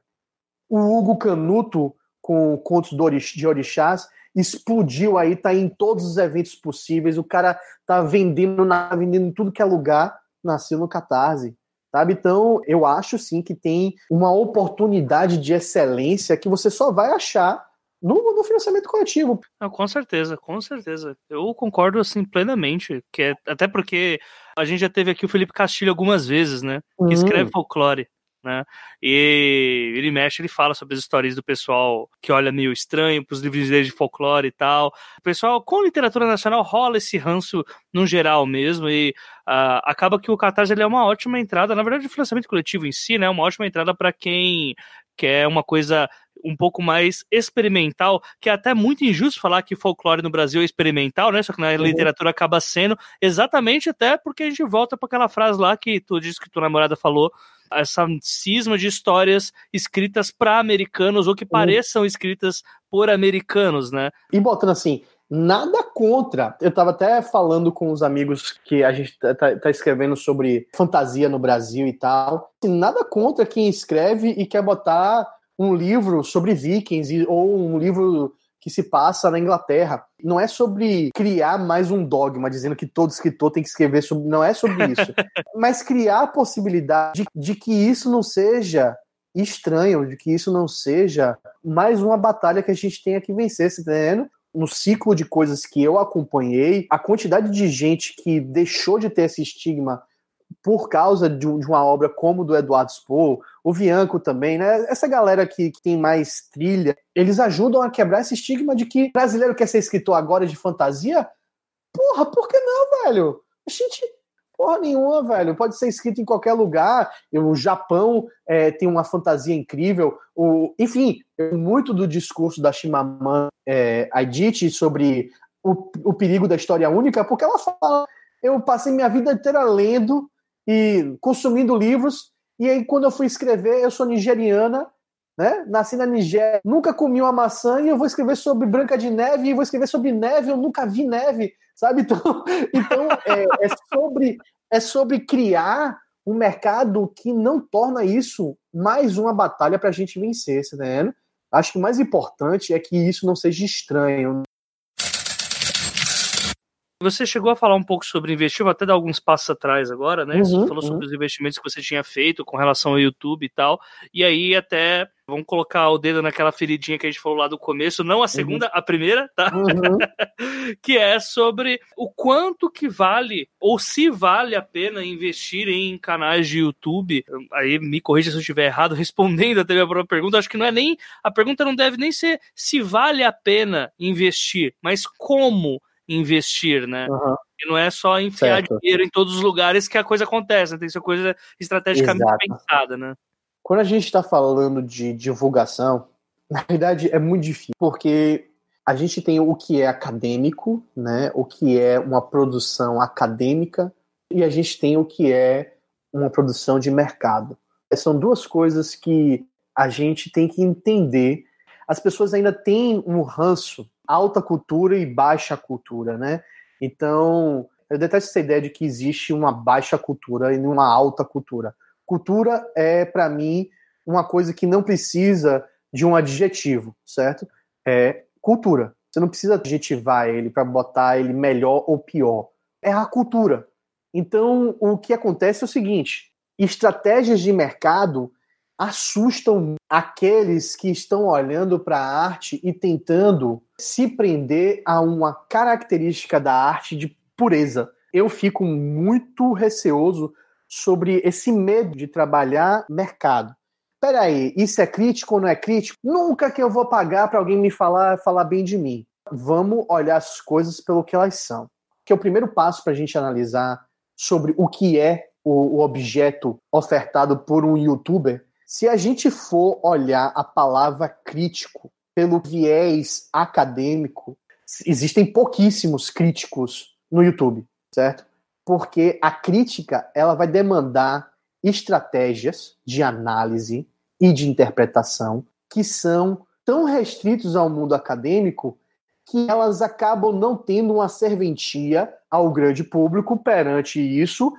O Hugo Canuto, com Contos de Orixás, explodiu aí, tá em todos os eventos possíveis, o cara tá vendendo, na, vendendo tudo que é lugar, nasceu no Catarse. Sabe? Então, eu acho sim que tem uma oportunidade de excelência que você só vai achar no, no financiamento coletivo. Não, com certeza, com certeza. Eu concordo assim plenamente, que é, até porque a gente já teve aqui o Felipe Castilho algumas vezes, né? Que uhum. escreve folclore. Né? E ele mexe, ele fala sobre as histórias do pessoal que olha meio estranho para os livros de folclore e tal. O pessoal com literatura nacional rola esse ranço no geral mesmo e uh, acaba que o Catarse é uma ótima entrada, na verdade o financiamento coletivo em si, né, é uma ótima entrada para quem quer uma coisa um pouco mais experimental, que é até muito injusto falar que folclore no Brasil é experimental, né? Só que na uhum. literatura acaba sendo exatamente até porque a gente volta para aquela frase lá que tu disse que tua namorada falou, essa cisma de histórias escritas para americanos ou que uhum. pareçam escritas por americanos, né? E botando assim, nada contra. Eu estava até falando com os amigos que a gente tá, tá, tá, escrevendo sobre fantasia no Brasil e tal. Nada contra quem escreve e quer botar um livro sobre vikings ou um livro que se passa na Inglaterra. Não é sobre criar mais um dogma, dizendo que todo escritor tem que escrever sobre. Não é sobre isso. Mas criar a possibilidade de, de que isso não seja estranho, de que isso não seja mais uma batalha que a gente tenha que vencer, se tá entendendo? No ciclo de coisas que eu acompanhei, a quantidade de gente que deixou de ter esse estigma por causa de, uma obra como do Eduardo Spohr, o Vianco também, né? Essa galera que, que, tem mais trilha, eles ajudam a quebrar esse estigma de que brasileiro quer ser escritor agora de fantasia? Porra, por que não, velho? A gente. Porra nenhuma, velho. Pode ser escrito em qualquer lugar. O Japão é, tem uma fantasia incrível. O, enfim, muito do discurso da Chimamanda é, Adichie sobre o, o perigo da história única, porque ela fala: eu passei minha vida inteira lendo e consumindo livros, e aí quando eu fui escrever, eu sou nigeriana, né? Nasci na Nigéria, nunca comi uma maçã e eu vou escrever sobre Branca de Neve e vou escrever sobre neve, eu nunca vi neve, sabe? Então, então é, é sobre é sobre criar um mercado que não torna isso mais uma batalha para a gente vencer, tá entendendo? Acho que o mais importante é que isso não seja estranho, você chegou a falar um pouco sobre investir, vou até dar alguns passos atrás agora, né? Uhum, você falou uhum. sobre os investimentos que você tinha feito com relação ao YouTube e tal. E aí até vamos colocar o dedo naquela feridinha que a gente falou lá do começo, não a uhum. segunda, uhum. a primeira, tá? Uhum. que é sobre o quanto que vale ou se vale a pena investir em canais de YouTube. Aí me corrija se eu estiver errado respondendo até a minha própria pergunta. Acho que não é nem a pergunta não deve nem ser se vale a pena investir, mas como investir, né? Uhum. E não é só enfiar certo. dinheiro em todos os lugares que a coisa acontece, né? tem que ser coisa estrategicamente Exato. pensada, né? Quando a gente está falando de divulgação, na verdade é muito difícil, porque a gente tem o que é acadêmico, né? O que é uma produção acadêmica e a gente tem o que é uma produção de mercado. São duas coisas que a gente tem que entender. As pessoas ainda têm um ranço alta cultura e baixa cultura, né? Então, eu detesto essa ideia de que existe uma baixa cultura e uma alta cultura. Cultura é, para mim, uma coisa que não precisa de um adjetivo, certo? É cultura. Você não precisa adjetivar ele para botar ele melhor ou pior. É a cultura. Então, o que acontece é o seguinte: estratégias de mercado assustam aqueles que estão olhando para a arte e tentando se prender a uma característica da arte de pureza. Eu fico muito receoso sobre esse medo de trabalhar mercado. Peraí, isso é crítico ou não é crítico? Nunca que eu vou pagar para alguém me falar, falar bem de mim. Vamos olhar as coisas pelo que elas são. Que é o primeiro passo para a gente analisar sobre o que é o, o objeto ofertado por um youtuber se a gente for olhar a palavra crítico pelo viés acadêmico, existem pouquíssimos críticos no YouTube, certo? Porque a crítica ela vai demandar estratégias de análise e de interpretação que são tão restritos ao mundo acadêmico que elas acabam não tendo uma serventia ao grande público perante isso,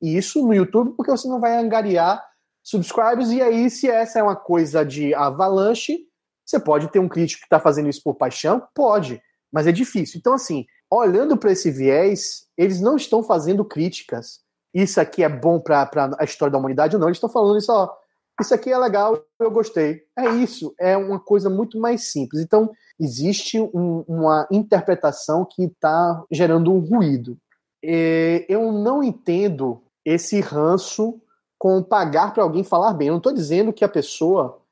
isso no YouTube, porque você não vai angariar subscribers, e aí, se essa é uma coisa de avalanche, você pode ter um crítico que está fazendo isso por paixão? Pode, mas é difícil. Então, assim, olhando para esse viés, eles não estão fazendo críticas. Isso aqui é bom para a história da humanidade ou não. Eles estão falando isso, ó. Isso aqui é legal, eu gostei. É isso, é uma coisa muito mais simples. Então, existe um, uma interpretação que está gerando um ruído. E eu não entendo esse ranço com pagar para alguém falar bem. Eu não estou dizendo que a pessoa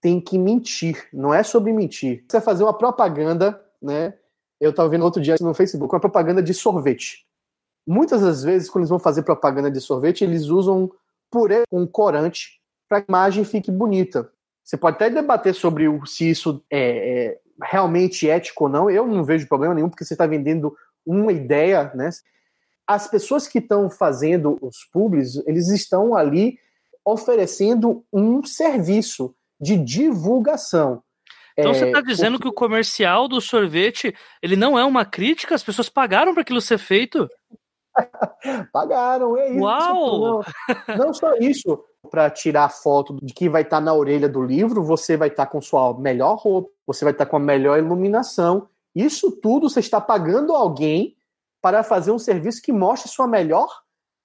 tem que mentir. Não é sobre mentir. Você fazer uma propaganda, né? Eu estava vendo outro dia no Facebook uma propaganda de sorvete. Muitas das vezes, quando eles vão fazer propaganda de sorvete, eles usam purê com corante para que a imagem fique bonita. Você pode até debater sobre o, se isso é, é realmente ético ou não. Eu não vejo problema nenhum, porque você está vendendo uma ideia, né? as pessoas que estão fazendo os pubs, eles estão ali oferecendo um serviço de divulgação. Então é, você está dizendo o... que o comercial do sorvete ele não é uma crítica? As pessoas pagaram para aquilo ser feito? pagaram, é isso. Uau! Não, não só isso. Para tirar foto de que vai estar tá na orelha do livro, você vai estar tá com sua melhor roupa, você vai estar tá com a melhor iluminação. Isso tudo você está pagando alguém para fazer um serviço que mostre sua melhor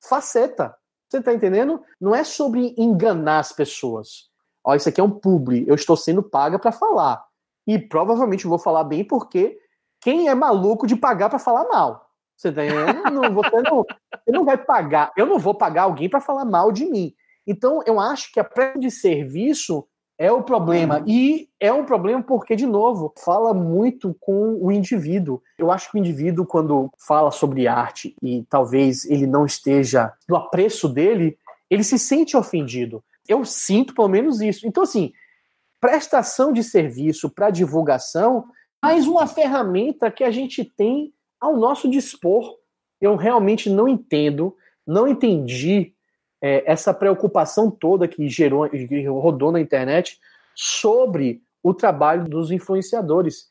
faceta. Você está entendendo? Não é sobre enganar as pessoas. Ó, isso aqui é um publi, eu estou sendo paga para falar. E provavelmente vou falar bem porque quem é maluco de pagar para falar mal? Você tá? Não, você, não, você não vai pagar, eu não vou pagar alguém para falar mal de mim. Então, eu acho que a pré de serviço É o problema. E é um problema porque, de novo, fala muito com o indivíduo. Eu acho que o indivíduo, quando fala sobre arte e talvez ele não esteja no apreço dele, ele se sente ofendido. Eu sinto pelo menos isso. Então, assim, prestação de serviço para divulgação, mais uma ferramenta que a gente tem ao nosso dispor. Eu realmente não entendo, não entendi é, essa preocupação toda que gerou, que rodou na internet sobre o trabalho dos influenciadores.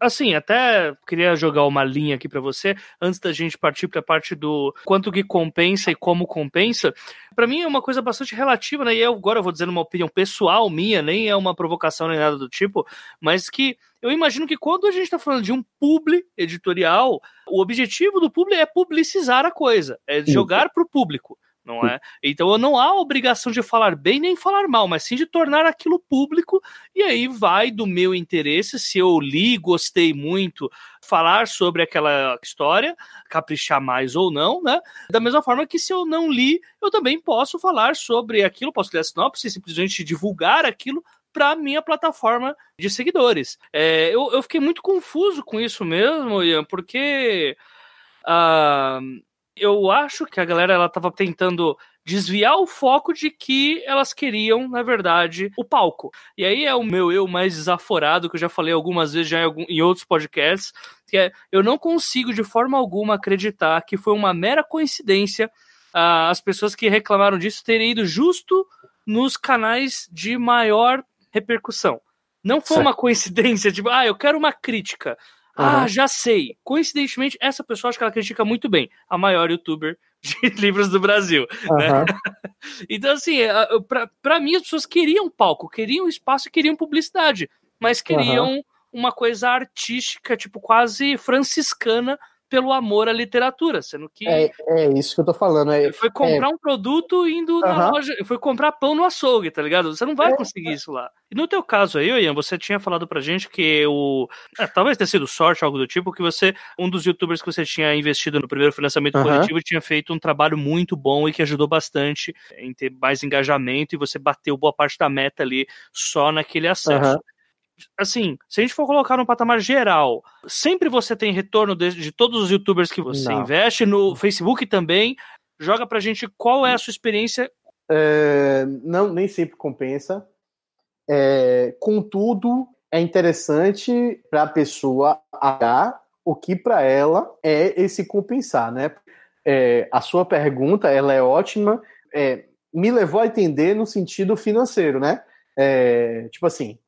Assim, até queria jogar uma linha aqui para você, antes da gente partir para a parte do quanto que compensa e como compensa. Para mim é uma coisa bastante relativa, né? E eu agora eu vou dizendo uma opinião pessoal minha, nem é uma provocação nem nada do tipo, mas que eu imagino que quando a gente está falando de um publi editorial, o objetivo do publi é publicizar a coisa, é jogar para o público não é? Então não há obrigação de falar bem nem falar mal, mas sim de tornar aquilo público, e aí vai do meu interesse, se eu li, gostei muito, falar sobre aquela história, caprichar mais ou não, né? Da mesma forma que se eu não li, eu também posso falar sobre aquilo, posso ler a sinopse, simplesmente divulgar aquilo para minha plataforma de seguidores. É, eu, eu fiquei muito confuso com isso mesmo, Ian, porque. Uh, eu acho que a galera ela tava tentando desviar o foco de que elas queriam, na verdade, o palco. E aí é o meu eu mais desaforado, que eu já falei algumas vezes já em, algum, em outros podcasts, que é eu não consigo de forma alguma acreditar que foi uma mera coincidência uh, as pessoas que reclamaram disso terem ido justo nos canais de maior repercussão. Não foi certo. uma coincidência, tipo, ah, eu quero uma crítica. Uhum. Ah, já sei. Coincidentemente, essa pessoa acho que ela critica muito bem a maior youtuber de livros do Brasil. Uhum. Né? então, assim, para mim, as pessoas queriam palco, queriam espaço e queriam publicidade, mas queriam uhum. uma coisa artística, tipo, quase franciscana pelo amor à literatura, sendo que. É, é isso que eu tô falando. É, foi comprar é... um produto indo na loja. Foi comprar pão no açougue, tá ligado? Você não vai é, conseguir isso lá. E no teu caso aí, Ian, você tinha falado pra gente que o. É, talvez tenha sido sorte, algo do tipo, que você, um dos youtubers que você tinha investido no primeiro financiamento coletivo, tinha feito um trabalho muito bom e que ajudou bastante em ter mais engajamento e você bateu boa parte da meta ali só naquele acesso assim, se a gente for colocar no patamar geral, sempre você tem retorno de, de todos os youtubers que você Não. investe, no Facebook também. Joga pra gente qual é a sua experiência. É, não, nem sempre compensa. É, contudo, é interessante para a pessoa achar o que para ela é esse compensar, né? É, a sua pergunta ela é ótima, é, me levou a entender no sentido financeiro, né? É, tipo assim,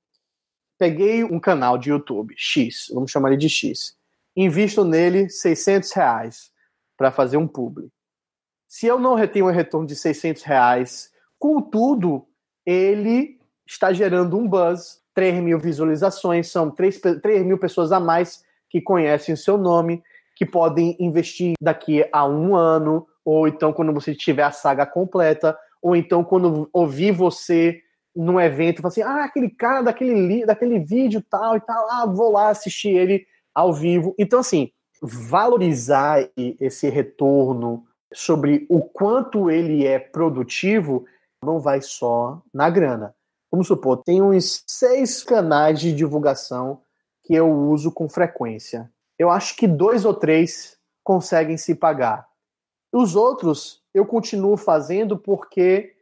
peguei um canal de YouTube, X, vamos chamar ele de X, invisto nele 600 reais para fazer um publi. Se eu não retenho um retorno de 600 reais, contudo, ele está gerando um buzz, 3 mil visualizações, são 3, 3 mil pessoas a mais que conhecem o seu nome, que podem investir daqui a um ano, ou então quando você tiver a saga completa, ou então quando ouvir você num evento e assim: ah, aquele cara daquele, daquele vídeo tal e tal, ah, vou lá assistir ele ao vivo. Então, assim, valorizar esse retorno sobre o quanto ele é produtivo não vai só na grana. Vamos supor, tem uns seis canais de divulgação que eu uso com frequência. Eu acho que dois ou três conseguem se pagar. Os outros eu continuo fazendo porque,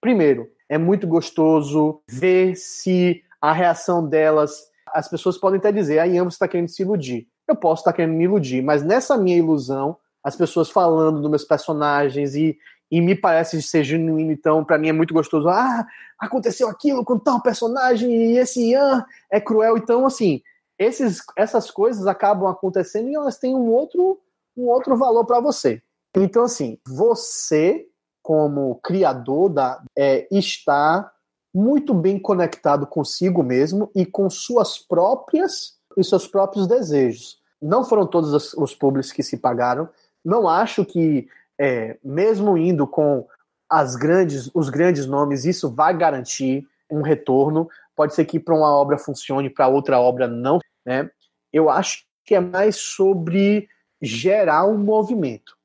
primeiro, é muito gostoso ver se a reação delas. As pessoas podem até dizer, a Ian, você está querendo se iludir. Eu posso estar tá querendo me iludir, mas nessa minha ilusão, as pessoas falando dos meus personagens e, e me parece ser genuíno, então para mim é muito gostoso. Ah, aconteceu aquilo com tal personagem e esse Ian é cruel. Então, assim, esses, essas coisas acabam acontecendo e elas têm um outro, um outro valor para você. Então, assim, você como criador da, é, está muito bem conectado consigo mesmo e com suas próprias e seus próprios desejos. Não foram todos os, os públicos que se pagaram. Não acho que, é, mesmo indo com as grandes, os grandes nomes, isso vai garantir um retorno. Pode ser que para uma obra funcione, para outra obra não. Né? Eu acho que é mais sobre gerar um movimento,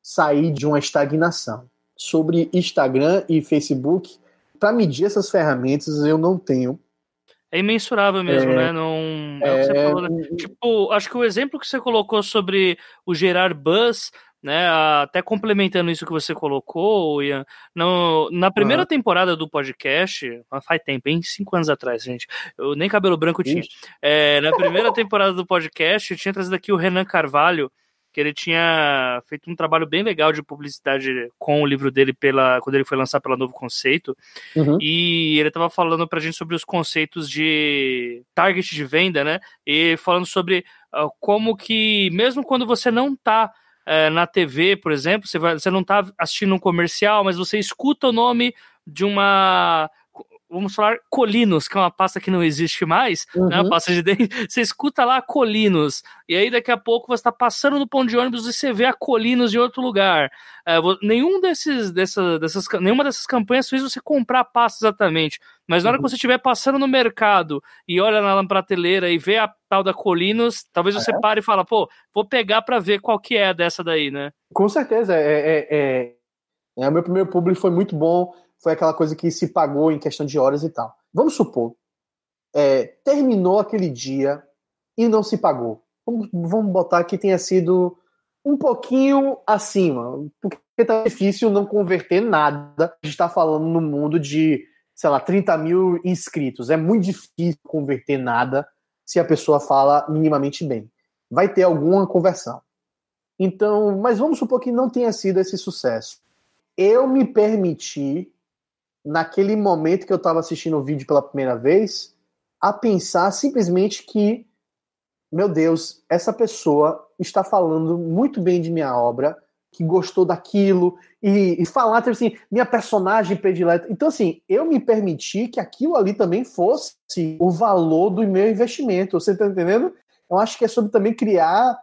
sair de uma estagnação sobre Instagram e Facebook para medir essas ferramentas eu não tenho. É imensurável mesmo, é, né? Não, é, é falou, né? Tipo, acho que o exemplo que você colocou sobre o gerar buzz né? Até complementando isso que você colocou, Ian, no, na primeira temporada do podcast, faz tempo, hein? Cinco anos atrás, gente. Eu nem cabelo branco tinha. É, na primeira temporada do podcast, eu tinha trazido aqui o Renan Carvalho, que ele tinha feito um trabalho bem legal de publicidade com o livro dele pela quando ele foi lançar pela Novo Conceito. Uhum. E ele estava falando pra gente sobre os conceitos de target de venda, né? E falando sobre uh, como que mesmo quando você não tá é, na TV, por exemplo, você, vai, você não está assistindo um comercial, mas você escuta o nome de uma vamos falar Colinos, que é uma pasta que não existe mais, uhum. né? Uma uhum. pasta de dente. Você escuta lá Colinos, e aí daqui a pouco você está passando no ponto de ônibus e você vê a Colinos em outro lugar. É, nenhum desses, dessa, dessas, nenhuma dessas campanhas fez você comprar a pasta exatamente. Mas na hora uhum. que você estiver passando no mercado e olha na prateleira e vê a tal da Colinos, talvez você é. pare e fala, pô, vou pegar para ver qual que é dessa daí, né? Com certeza, é, é, é, é, o meu primeiro público foi muito bom foi aquela coisa que se pagou em questão de horas e tal. Vamos supor, é, terminou aquele dia e não se pagou. Vamos, vamos botar que tenha sido um pouquinho acima, porque tá difícil não converter nada. A gente está falando no mundo de, sei lá, 30 mil inscritos. É muito difícil converter nada se a pessoa fala minimamente bem. Vai ter alguma conversão. Então, mas vamos supor que não tenha sido esse sucesso. Eu me permiti naquele momento que eu estava assistindo o vídeo pela primeira vez, a pensar simplesmente que, meu Deus, essa pessoa está falando muito bem de minha obra, que gostou daquilo, e, e falar, tipo assim, minha personagem predileta. Então, assim, eu me permiti que aquilo ali também fosse o valor do meu investimento. Você está entendendo? Eu acho que é sobre também criar.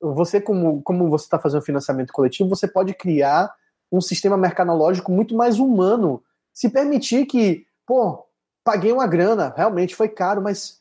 Você, como, como você está fazendo financiamento coletivo, você pode criar um sistema mercadológico muito mais humano se permitir que, pô, paguei uma grana, realmente foi caro, mas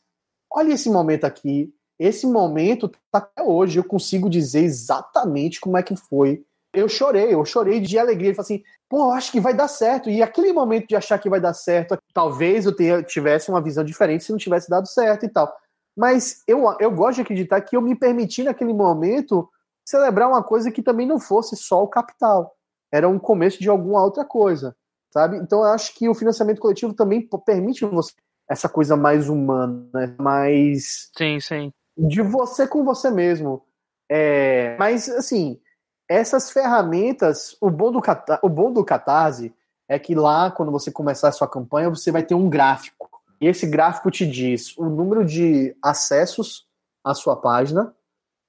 olha esse momento aqui. Esse momento tá até hoje, eu consigo dizer exatamente como é que foi. Eu chorei, eu chorei de alegria. Eu falei assim, pô, acho que vai dar certo. E aquele momento de achar que vai dar certo, talvez eu tenha, tivesse uma visão diferente se não tivesse dado certo e tal. Mas eu, eu gosto de acreditar que eu me permiti naquele momento celebrar uma coisa que também não fosse só o capital. Era um começo de alguma outra coisa sabe? Então eu acho que o financiamento coletivo também permite você essa coisa mais humana, né? mais sim, sim, de você com você mesmo. É, mas assim, essas ferramentas, o bom do o bom do Catarse é que lá quando você começar a sua campanha, você vai ter um gráfico. E esse gráfico te diz o número de acessos à sua página,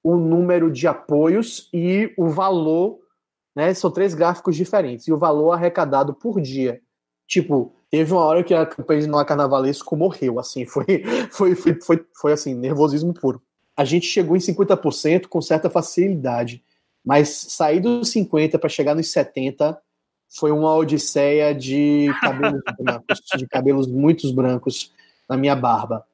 o número de apoios e o valor né? São três gráficos diferentes e o valor arrecadado por dia. Tipo, teve uma hora que a campanha de Noa Carnavalesco morreu, assim, foi, foi, foi, foi, foi assim, nervosismo puro. A gente chegou em 50% com certa facilidade, mas sair dos 50 para chegar nos 70 foi uma odisseia de cabelos brancos, de cabelos muitos brancos na minha barba.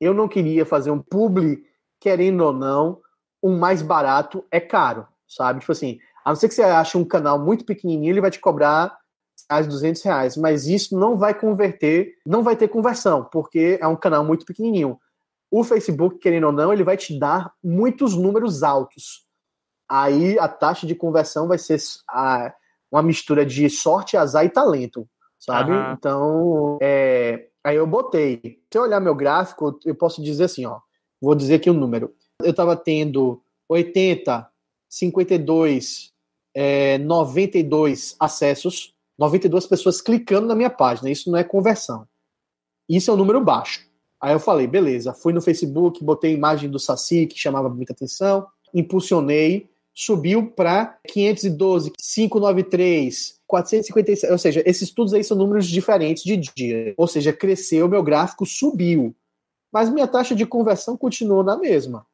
Eu não queria fazer um publi, querendo ou não, um mais barato é caro, sabe? Tipo assim, a não ser que você ache um canal muito pequenininho, ele vai te cobrar as 200 reais, mas isso não vai converter, não vai ter conversão, porque é um canal muito pequenininho. O Facebook, querendo ou não, ele vai te dar muitos números altos. Aí a taxa de conversão vai ser a, uma mistura de sorte, azar e talento, sabe? Uhum. Então, é, aí eu botei. Se eu olhar meu gráfico, eu posso dizer assim, ó, vou dizer aqui o um número. Eu estava tendo 80, 52, é, 92 acessos, 92 pessoas clicando na minha página. Isso não é conversão. Isso é um número baixo. Aí eu falei, beleza, fui no Facebook, botei a imagem do Saci, que chamava muita atenção, impulsionei, subiu para 512, 593, 456, ou seja, esses estudos aí são números diferentes de dia. Ou seja, cresceu, meu gráfico subiu. Mas minha taxa de conversão continuou na mesma.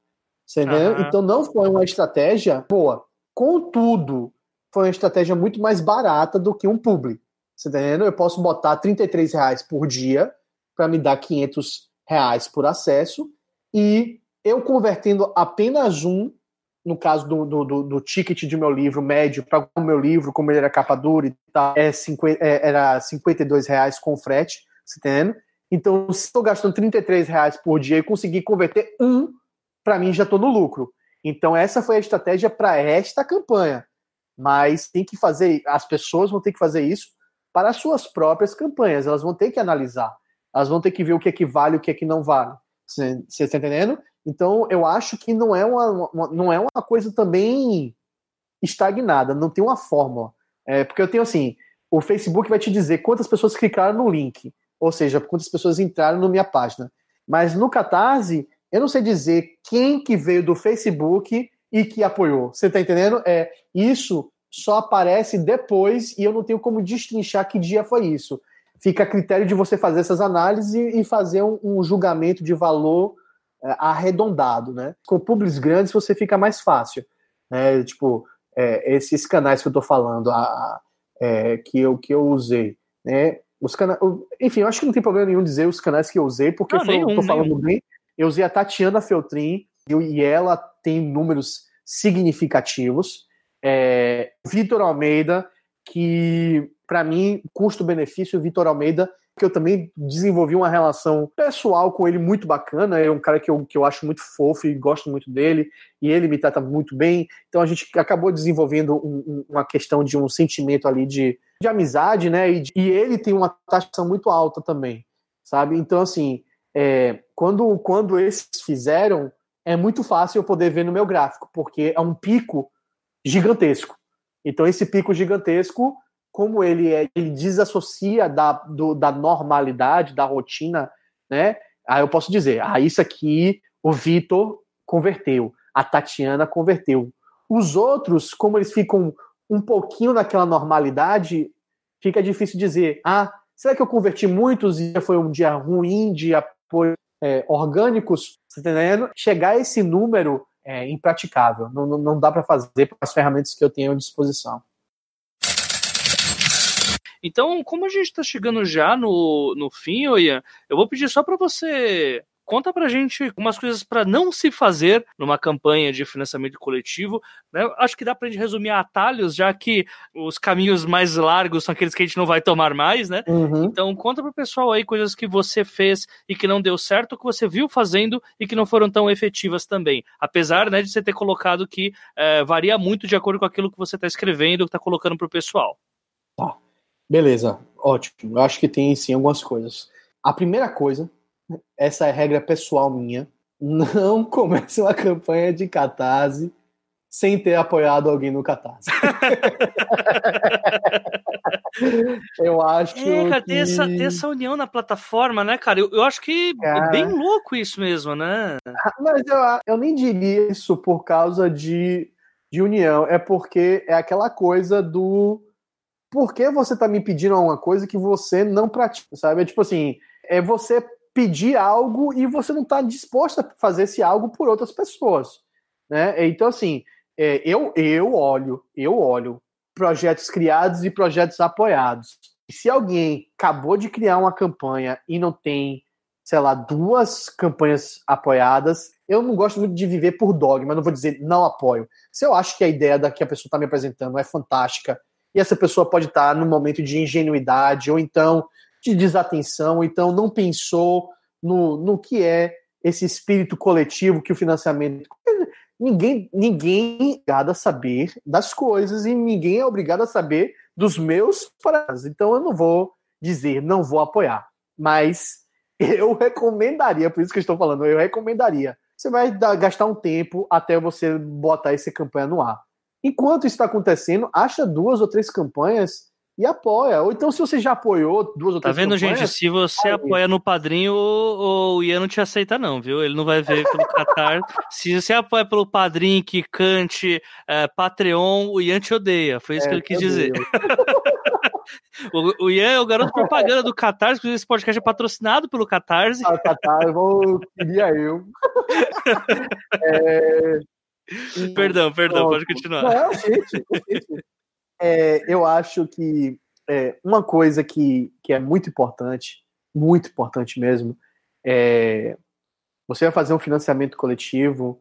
Entendeu? Uhum. Então não foi uma estratégia boa. Contudo, foi uma estratégia muito mais barata do que um publi. Você tá entendendo? Eu posso botar 33 reais por dia para me dar 500 reais por acesso e eu convertendo apenas um no caso do, do, do, do ticket de meu livro médio para o meu livro, como ele era capa dura e tal, é 50, é, era 52 reais com frete, você tá entendendo? Então, se estou gastando 33 reais por dia e conseguir converter um, para mim já estou no lucro. Então, essa foi a estratégia para esta campanha. Mas tem que fazer, as pessoas vão ter que fazer isso para as suas próprias campanhas. Elas vão ter que analisar. Elas vão ter que ver o que é que vale o que é que não vale. Você está entendendo? Então, eu acho que não é uma, uma, não é uma coisa também estagnada, não tem uma fórmula. É, porque eu tenho assim, o Facebook vai te dizer quantas pessoas clicaram no link, ou seja, quantas pessoas entraram na minha página. Mas no Catarse, eu não sei dizer quem que veio do Facebook e que apoiou. Você está entendendo? É, isso só aparece depois e eu não tenho como destrinchar que dia foi isso. Fica a critério de você fazer essas análises e fazer um, um julgamento de valor é, arredondado, né? Com públicos grandes você fica mais fácil, né? Tipo, é, esses canais que eu tô falando, a, é, que, eu, que eu usei, né? Os canais, enfim, eu acho que não tem problema nenhum dizer os canais que eu usei, porque não, eu nenhum, tô falando nenhum. bem. Eu usei a Tatiana Feltrin e ela tem números significativos. É, Vitor Almeida, que para mim, custo-benefício, Vitor Almeida que eu também desenvolvi uma relação pessoal com ele muito bacana. É um cara que eu, que eu acho muito fofo e gosto muito dele, e ele me trata muito bem. Então a gente acabou desenvolvendo um, um, uma questão de um sentimento ali de, de amizade, né? E, e ele tem uma taxa muito alta também, sabe? Então, assim, é, quando, quando esses fizeram, é muito fácil eu poder ver no meu gráfico, porque é um pico gigantesco. Então, esse pico gigantesco como ele, é, ele desassocia da, do, da normalidade, da rotina, né? Aí eu posso dizer, ah, isso aqui o Vitor converteu, a Tatiana converteu. Os outros, como eles ficam um pouquinho naquela normalidade, fica difícil dizer, ah, será que eu converti muitos e foi um dia ruim de apoio é, orgânicos? Tá entendendo? Chegar a esse número é impraticável, não, não, não dá para fazer com as ferramentas que eu tenho à disposição. Então, como a gente está chegando já no, no fim, Ian, eu vou pedir só para você conta pra gente umas coisas para não se fazer numa campanha de financiamento coletivo. Né? Acho que dá pra gente resumir atalhos, já que os caminhos mais largos são aqueles que a gente não vai tomar mais, né? Uhum. Então conta pro pessoal aí coisas que você fez e que não deu certo, que você viu fazendo e que não foram tão efetivas também. Apesar né, de você ter colocado que é, varia muito de acordo com aquilo que você está escrevendo, que está colocando pro pessoal. Tá. Beleza, ótimo. Eu acho que tem sim algumas coisas. A primeira coisa, essa é regra pessoal minha, não comece uma campanha de catarse sem ter apoiado alguém no Catarse. eu acho. É, cara, que... tem, essa, essa união na plataforma, né, cara? Eu, eu acho que cara... é bem louco isso mesmo, né? Mas eu, eu nem diria isso por causa de, de união, é porque é aquela coisa do por que você está me pedindo uma coisa que você não pratica, sabe? É tipo assim, é você pedir algo e você não está disposto a fazer esse algo por outras pessoas, né? Então, assim, é, eu, eu olho, eu olho projetos criados e projetos apoiados. Se alguém acabou de criar uma campanha e não tem, sei lá, duas campanhas apoiadas, eu não gosto muito de viver por dogma, não vou dizer não apoio. Se eu acho que a ideia da que a pessoa está me apresentando é fantástica, e essa pessoa pode estar num momento de ingenuidade, ou então de desatenção, então não pensou no, no que é esse espírito coletivo que o financiamento. Ninguém, ninguém é obrigado a saber das coisas e ninguém é obrigado a saber dos meus pratos. Então eu não vou dizer, não vou apoiar. Mas eu recomendaria, por isso que eu estou falando, eu recomendaria. Você vai gastar um tempo até você botar essa campanha no ar. Enquanto isso está acontecendo, acha duas ou três campanhas e apoia. Ou então, se você já apoiou duas ou tá três Tá vendo, gente? Se você aí. apoia no padrinho, o, o Ian não te aceita, não, viu? Ele não vai ver pelo Qatar. se você apoia pelo padrinho, que cante, é, Patreon, o Ian te odeia. Foi isso é, que ele quis dizer. O, o Ian é o garoto propaganda do Catarse, inclusive esse podcast é patrocinado pelo Catarse. Ah, Catarse, vou queria eu. é, perdão, perdão, pode continuar. Não, gente, gente. É, eu acho que é, uma coisa que, que é muito importante, muito importante mesmo, é você vai fazer um financiamento coletivo,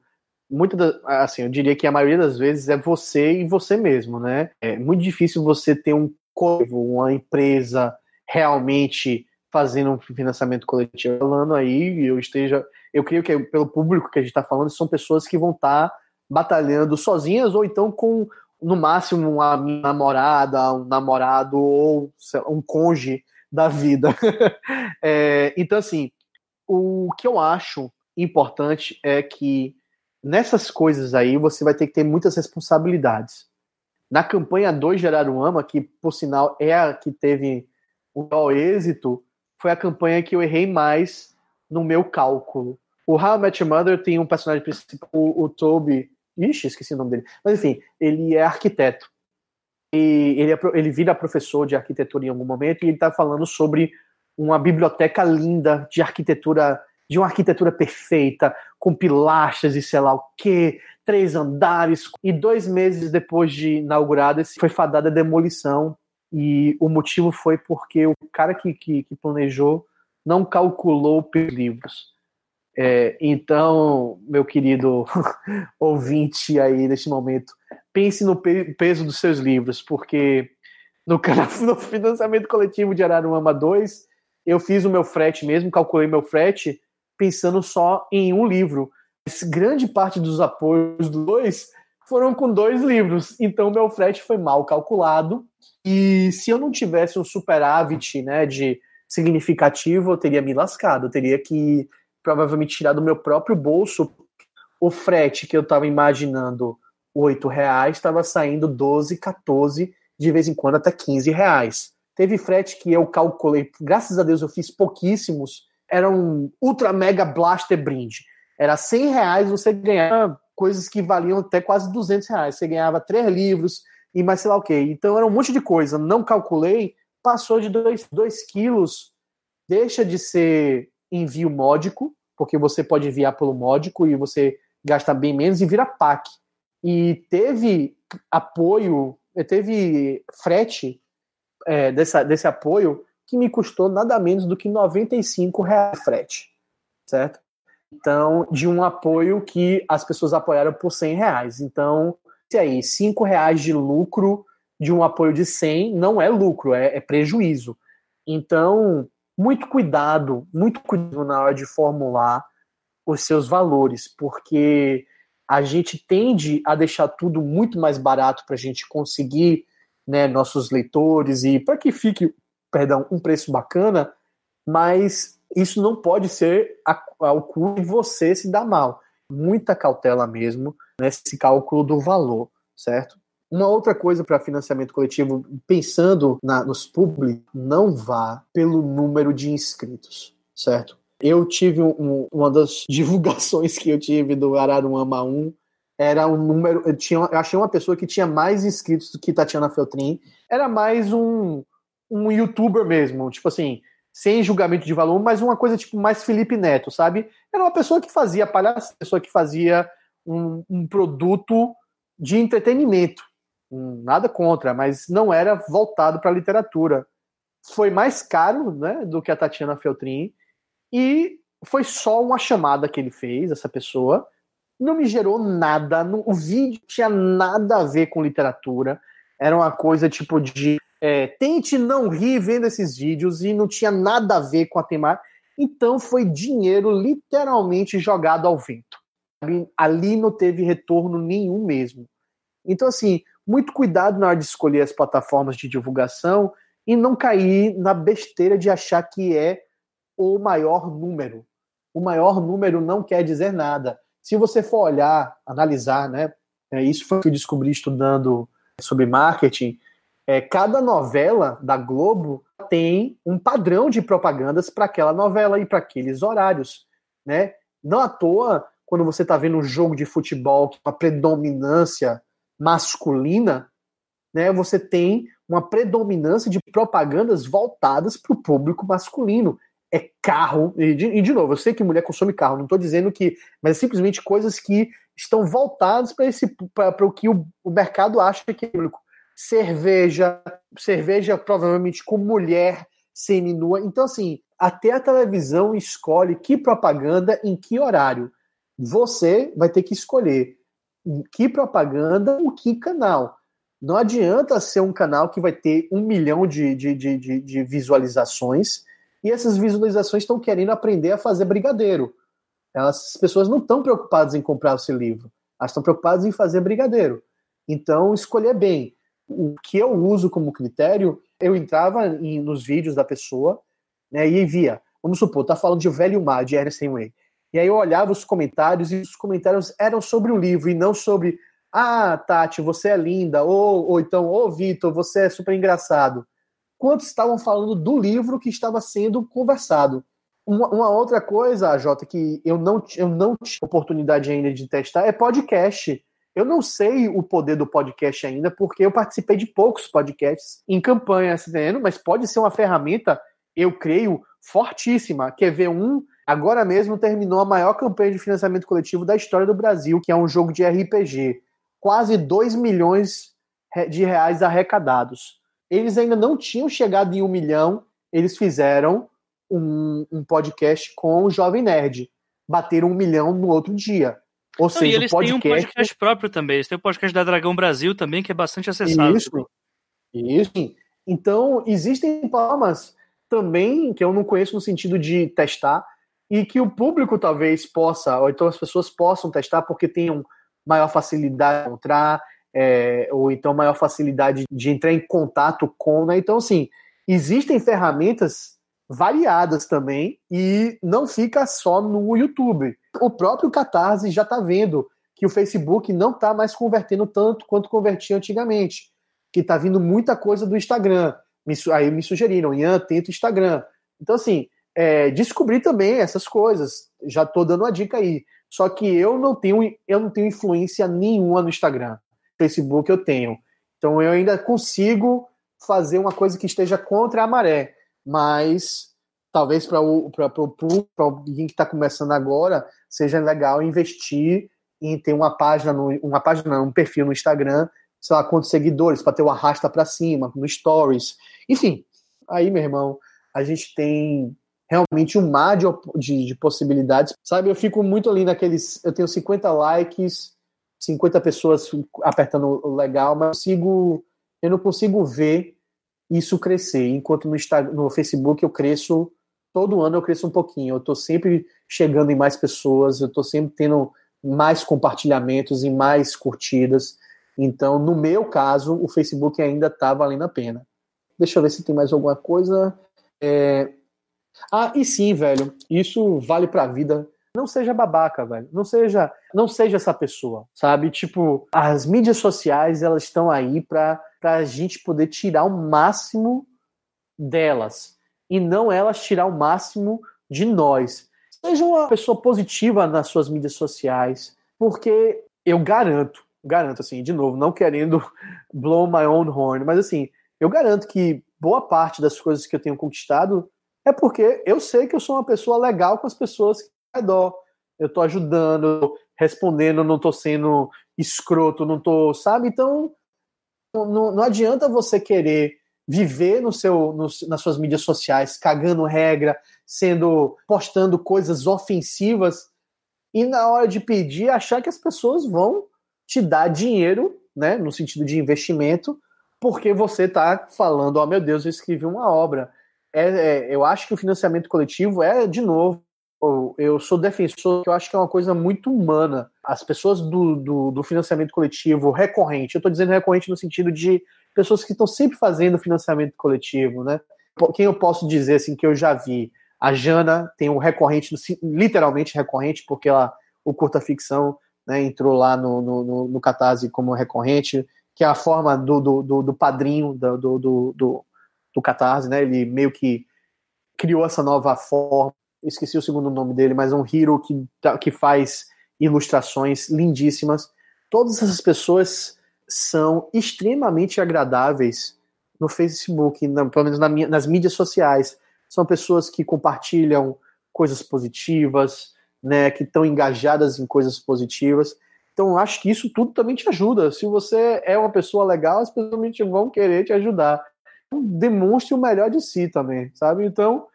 muitas das, assim, eu diria que a maioria das vezes é você e você mesmo, né? É muito difícil você ter um coletivo, uma empresa realmente fazendo um financiamento coletivo. Falando aí, eu esteja, eu creio que é pelo público que a gente está falando, são pessoas que vão estar tá batalhando sozinhas ou então com no máximo uma namorada, um namorado ou um conge da vida. é, então assim, o que eu acho importante é que nessas coisas aí você vai ter que ter muitas responsabilidades. Na campanha 2 de Araruama, que por sinal é a que teve o maior êxito, foi a campanha que eu errei mais no meu cálculo. O How I Met Your Mother tem um personagem principal, o, o Toby, ixi, esqueci o nome dele, mas enfim, ele é arquiteto. E ele, é, ele vira professor de arquitetura em algum momento e ele está falando sobre uma biblioteca linda de arquitetura de uma arquitetura perfeita, com pilastras e sei lá o quê, três andares. E dois meses depois de inaugurada, foi fadada a demolição. E o motivo foi porque o cara que, que, que planejou não calculou os livros. É, então, meu querido ouvinte aí neste momento, pense no peso dos seus livros, porque no, no financiamento coletivo de Araruama 2, eu fiz o meu frete mesmo, calculei meu frete, pensando só em um livro. Grande parte dos apoios dos dois foram com dois livros, então meu frete foi mal calculado. E se eu não tivesse um superávit né, de significativo, eu teria me lascado. Eu teria que provavelmente tirar do meu próprio bolso o frete que eu estava imaginando oito reais, estava saindo 12, 14, de vez em quando até 15 reais. Teve frete que eu calculei, graças a Deus eu fiz pouquíssimos, era um ultra mega blaster brinde. Era 100 reais, você ganhava coisas que valiam até quase 200 reais. Você ganhava três livros e mais sei lá o que. Então era um monte de coisa. Não calculei, passou de 2 quilos. Deixa de ser envio módico, porque você pode enviar pelo módico e você gasta bem menos e vira PAC. E teve apoio, teve frete é, dessa, desse apoio que me custou nada menos do que 95 reais frete, certo? Então, de um apoio que as pessoas apoiaram por 100 reais. Então, se aí, 5 reais de lucro de um apoio de 100 não é lucro, é, é prejuízo. Então, muito cuidado, muito cuidado na hora de formular os seus valores, porque a gente tende a deixar tudo muito mais barato para a gente conseguir né, nossos leitores e para que fique perdão, um preço bacana, mas isso não pode ser ao custo de você se dar mal. Muita cautela mesmo nesse cálculo do valor, certo? Uma outra coisa para financiamento coletivo, pensando na, nos públicos, não vá pelo número de inscritos, certo? Eu tive um, uma das divulgações que eu tive do Araruama 1 era um número. Eu, tinha, eu achei uma pessoa que tinha mais inscritos do que Tatiana Feltrin. Era mais um, um youtuber mesmo, tipo assim, sem julgamento de valor, mas uma coisa tipo mais Felipe Neto, sabe? Era uma pessoa que fazia palhaço, pessoa que fazia um, um produto de entretenimento. Nada contra, mas não era voltado para a literatura. Foi mais caro né, do que a Tatiana Feltrin e foi só uma chamada que ele fez, essa pessoa. Não me gerou nada, não, o vídeo tinha nada a ver com literatura. Era uma coisa tipo de é, tente não rir vendo esses vídeos e não tinha nada a ver com a temática. Então foi dinheiro literalmente jogado ao vento. Ali não teve retorno nenhum mesmo. Então, assim, muito cuidado na hora de escolher as plataformas de divulgação e não cair na besteira de achar que é o maior número. O maior número não quer dizer nada. Se você for olhar, analisar, né? É, isso foi o que eu descobri estudando sobre marketing é, cada novela da Globo tem um padrão de propagandas para aquela novela e para aqueles horários, né? Não à toa, quando você está vendo um jogo de futebol com a predominância masculina, né? Você tem uma predominância de propagandas voltadas para o público masculino. É carro, e de, e de, novo, eu sei que mulher consome carro, não estou dizendo que, mas é simplesmente coisas que estão voltadas para esse para o que o, o mercado acha que é público cerveja, cerveja provavelmente com mulher seminua. Então, assim, até a televisão escolhe que propaganda em que horário. Você vai ter que escolher que propaganda, o que canal. Não adianta ser um canal que vai ter um milhão de, de, de, de, visualizações e essas visualizações estão querendo aprender a fazer brigadeiro. Elas, as pessoas não estão preocupadas em comprar seu livro, elas estão preocupadas em fazer brigadeiro. Então, escolher bem. O que eu uso como critério, eu entrava em, nos vídeos da pessoa né, e via, vamos supor, tá falando de Velho Mar, de Ernest Hemingway. E aí eu olhava os comentários e os comentários eram sobre o livro e não sobre ah, Tati, você é linda. Ou, ou então, ô, Vitor, você é super engraçado. Quantos estavam falando do livro que estava sendo conversado? Uma, uma, outra coisa, Jota, que eu não, eu não tive oportunidade ainda de testar é podcast. Eu não sei o poder do podcast ainda, porque eu participei de poucos podcasts em campanha, tá mas pode ser uma ferramenta, eu creio, fortíssima. Quer ver um? Agora mesmo terminou a maior campanha de financiamento coletivo da história do Brasil, que é um jogo de RPG quase 2 milhões de reais arrecadados. Eles ainda não tinham chegado em um milhão, eles fizeram um, um podcast com o Jovem Nerd. Bateram um milhão no outro dia. Ou não, seja, e eles podcast... têm um podcast próprio também. Eles têm o um podcast da Dragão Brasil também, que é bastante acessado. Isso, isso. Então, existem formas também que eu não conheço no sentido de testar e que o público talvez possa, ou então as pessoas possam testar porque tenham maior facilidade de encontrar, é, ou então maior facilidade de entrar em contato com, né? Então, assim, existem ferramentas variadas também e não fica só no YouTube. O próprio Catarse já está vendo que o Facebook não está mais convertendo tanto quanto convertia antigamente, que está vindo muita coisa do Instagram. Aí me sugeriram, Ian, tenta o Instagram. Então, assim, é, descobrir também essas coisas. Já estou dando uma dica aí. Só que eu não tenho, eu não tenho influência nenhuma no Instagram. Facebook eu tenho. Então eu ainda consigo fazer uma coisa que esteja contra a maré. Mas talvez para o público, para alguém que está começando agora, seja legal investir em ter uma página, no, uma página, um perfil no Instagram, sei lá, quantos seguidores, para ter o arrasta para cima, no Stories. Enfim, aí, meu irmão, a gente tem realmente um mar de, de, de, possibilidades. Sabe, eu fico muito ali naqueles. Eu tenho 50 likes, 50 pessoas apertando legal, mas eu, eu não consigo ver isso crescer. Enquanto no, Instagram, no Facebook eu cresço, todo ano eu cresço um pouquinho. Eu estou sempre chegando em mais pessoas, eu estou sempre tendo mais compartilhamentos e mais curtidas. Então, no meu caso, o Facebook ainda está valendo a pena. Deixa eu ver se tem mais alguma coisa. É, ah, e sim, velho, isso vale pra vida. Não seja babaca, velho. Não seja, não seja essa pessoa, sabe? Tipo, as mídias sociais, elas estão aí pra, pra gente poder tirar o máximo delas. E não elas tirar o máximo de nós. Seja uma pessoa positiva nas suas mídias sociais, porque eu garanto, garanto assim, de novo, não querendo blow my own horn, mas assim, eu garanto que boa parte das coisas que eu tenho conquistado é porque eu sei que eu sou uma pessoa legal com as pessoas que ao redor. Eu tô ajudando, respondendo, não tô sendo escroto, não tô, sabe? Então, não, não adianta você querer viver no seu, no, nas suas mídias sociais, cagando regra, sendo postando coisas ofensivas e na hora de pedir achar que as pessoas vão te dar dinheiro, né, no sentido de investimento, porque você tá falando, oh meu Deus, eu escrevi uma obra é, é, eu acho que o financiamento coletivo é, de novo, eu sou defensor, eu acho que é uma coisa muito humana. As pessoas do, do, do financiamento coletivo recorrente, eu estou dizendo recorrente no sentido de pessoas que estão sempre fazendo financiamento coletivo, né? Quem eu posso dizer assim que eu já vi? A Jana tem um recorrente, literalmente recorrente, porque ela, o curta ficção né, entrou lá no, no, no Catarse como recorrente, que é a forma do, do, do, do padrinho do, do, do, do Catarse, né? Ele meio que criou essa nova forma. Esqueci o segundo nome dele, mas é um hero que, que faz ilustrações lindíssimas. Todas essas pessoas são extremamente agradáveis no Facebook, na, pelo menos na minha, nas mídias sociais. São pessoas que compartilham coisas positivas, né, que estão engajadas em coisas positivas. Então, acho que isso tudo também te ajuda. Se você é uma pessoa legal, as pessoas vão querer te ajudar demonstre o melhor de si também, sabe? Então,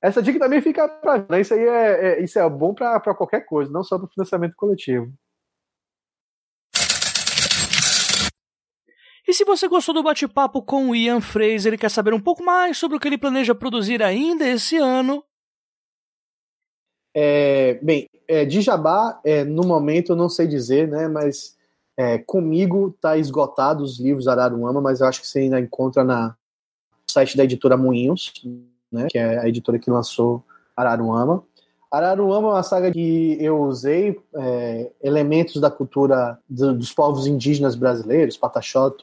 essa dica também fica para né? isso aí é, é, isso é bom para qualquer coisa, não só para financiamento coletivo. E se você gostou do bate-papo com o Ian Fraser e quer saber um pouco mais sobre o que ele planeja produzir ainda esse ano, é, bem, é, de Jabá, é, no momento eu não sei dizer, né? Mas é, comigo tá esgotado os livros Araruama, mas eu acho que você ainda encontra na site da editora Moinhos, né? Que é a editora que lançou Araruama. Araruama é uma saga que eu usei é, elementos da cultura do, dos povos indígenas brasileiros, Pataxó,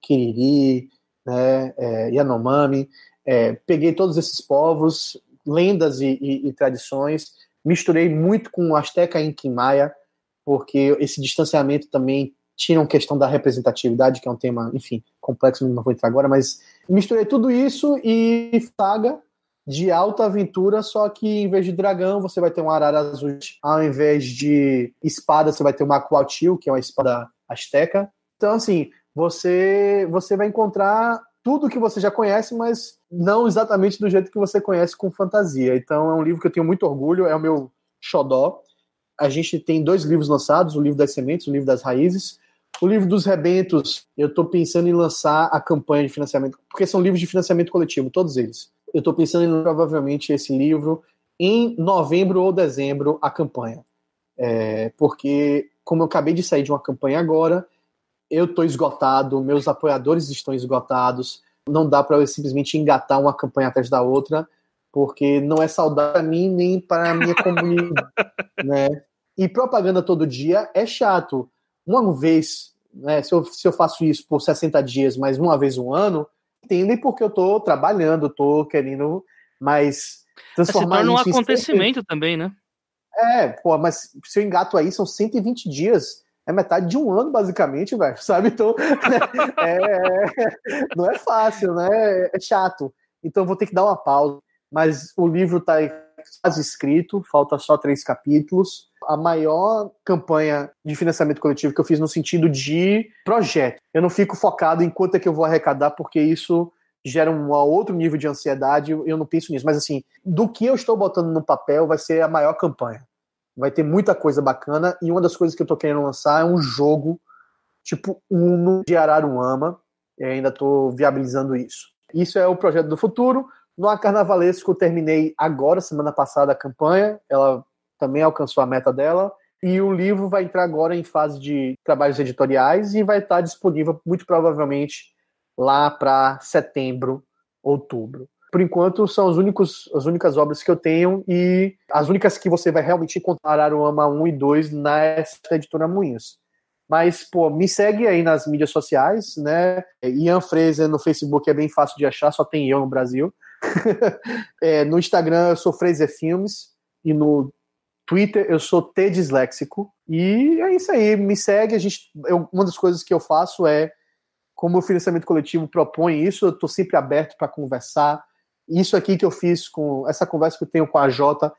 Kiriri, né, é, Yanomami. É, peguei todos esses povos, lendas e, e, e tradições. Misturei muito com Azteca e Inquimaia, porque esse distanciamento também tinha uma questão da representatividade, que é um tema, enfim, complexo, não vou entrar agora, mas misturei tudo isso e saga de alta aventura, só que em vez de dragão, você vai ter um arara azul, ao invés de espada, você vai ter uma Aquatil, que é uma espada asteca. Então, assim, você, você vai encontrar tudo que você já conhece, mas não exatamente do jeito que você conhece com fantasia. Então é um livro que eu tenho muito orgulho, é o meu xodó. A gente tem dois livros lançados, o livro das sementes, o livro das raízes. O livro dos rebentos, eu estou pensando em lançar a campanha de financiamento, porque são livros de financiamento coletivo, todos eles. Eu estou pensando em provavelmente esse livro em novembro ou dezembro, a campanha. É, porque, como eu acabei de sair de uma campanha agora, eu estou esgotado, meus apoiadores estão esgotados, não dá para eu simplesmente engatar uma campanha atrás da outra, porque não é saudável para mim nem para a minha comunidade, né? E propaganda todo dia é chato. Uma vez, né, se, eu, se eu faço isso por 60 dias, mas uma vez um ano, entendem porque eu estou trabalhando, estou querendo mais transformar Se torna um acontecimento também, né? É, pô, mas se eu engato aí, são 120 dias é metade de um ano, basicamente, velho, sabe? Então, é, é, não é fácil, né? É chato. Então, vou ter que dar uma pausa. Mas o livro está quase escrito, falta só três capítulos. A maior campanha de financiamento coletivo que eu fiz no sentido de projeto. Eu não fico focado em quanto é que eu vou arrecadar, porque isso gera um outro nível de ansiedade, eu não penso nisso. Mas, assim, do que eu estou botando no papel vai ser a maior campanha. Vai ter muita coisa bacana. E uma das coisas que eu tô querendo lançar é um jogo tipo Uno de Araruama. E ainda estou viabilizando isso. Isso é o projeto do futuro. No Carnavalesco, eu terminei agora, semana passada, a campanha. Ela também alcançou a meta dela. E o livro vai entrar agora em fase de trabalhos editoriais e vai estar disponível, muito provavelmente, lá para setembro, outubro por enquanto, são os únicos, as únicas obras que eu tenho e as únicas que você vai realmente encontrar Aruama 1 e 2 nessa editora Moinhos. Mas, pô, me segue aí nas mídias sociais, né? Ian Fraser no Facebook é bem fácil de achar, só tem eu no Brasil. é, no Instagram eu sou Fraser Filmes e no Twitter eu sou T Disléxico. E é isso aí, me segue. A gente, eu, uma das coisas que eu faço é, como o financiamento coletivo propõe isso, eu estou sempre aberto para conversar, isso aqui que eu fiz com essa conversa que eu tenho com a Jota,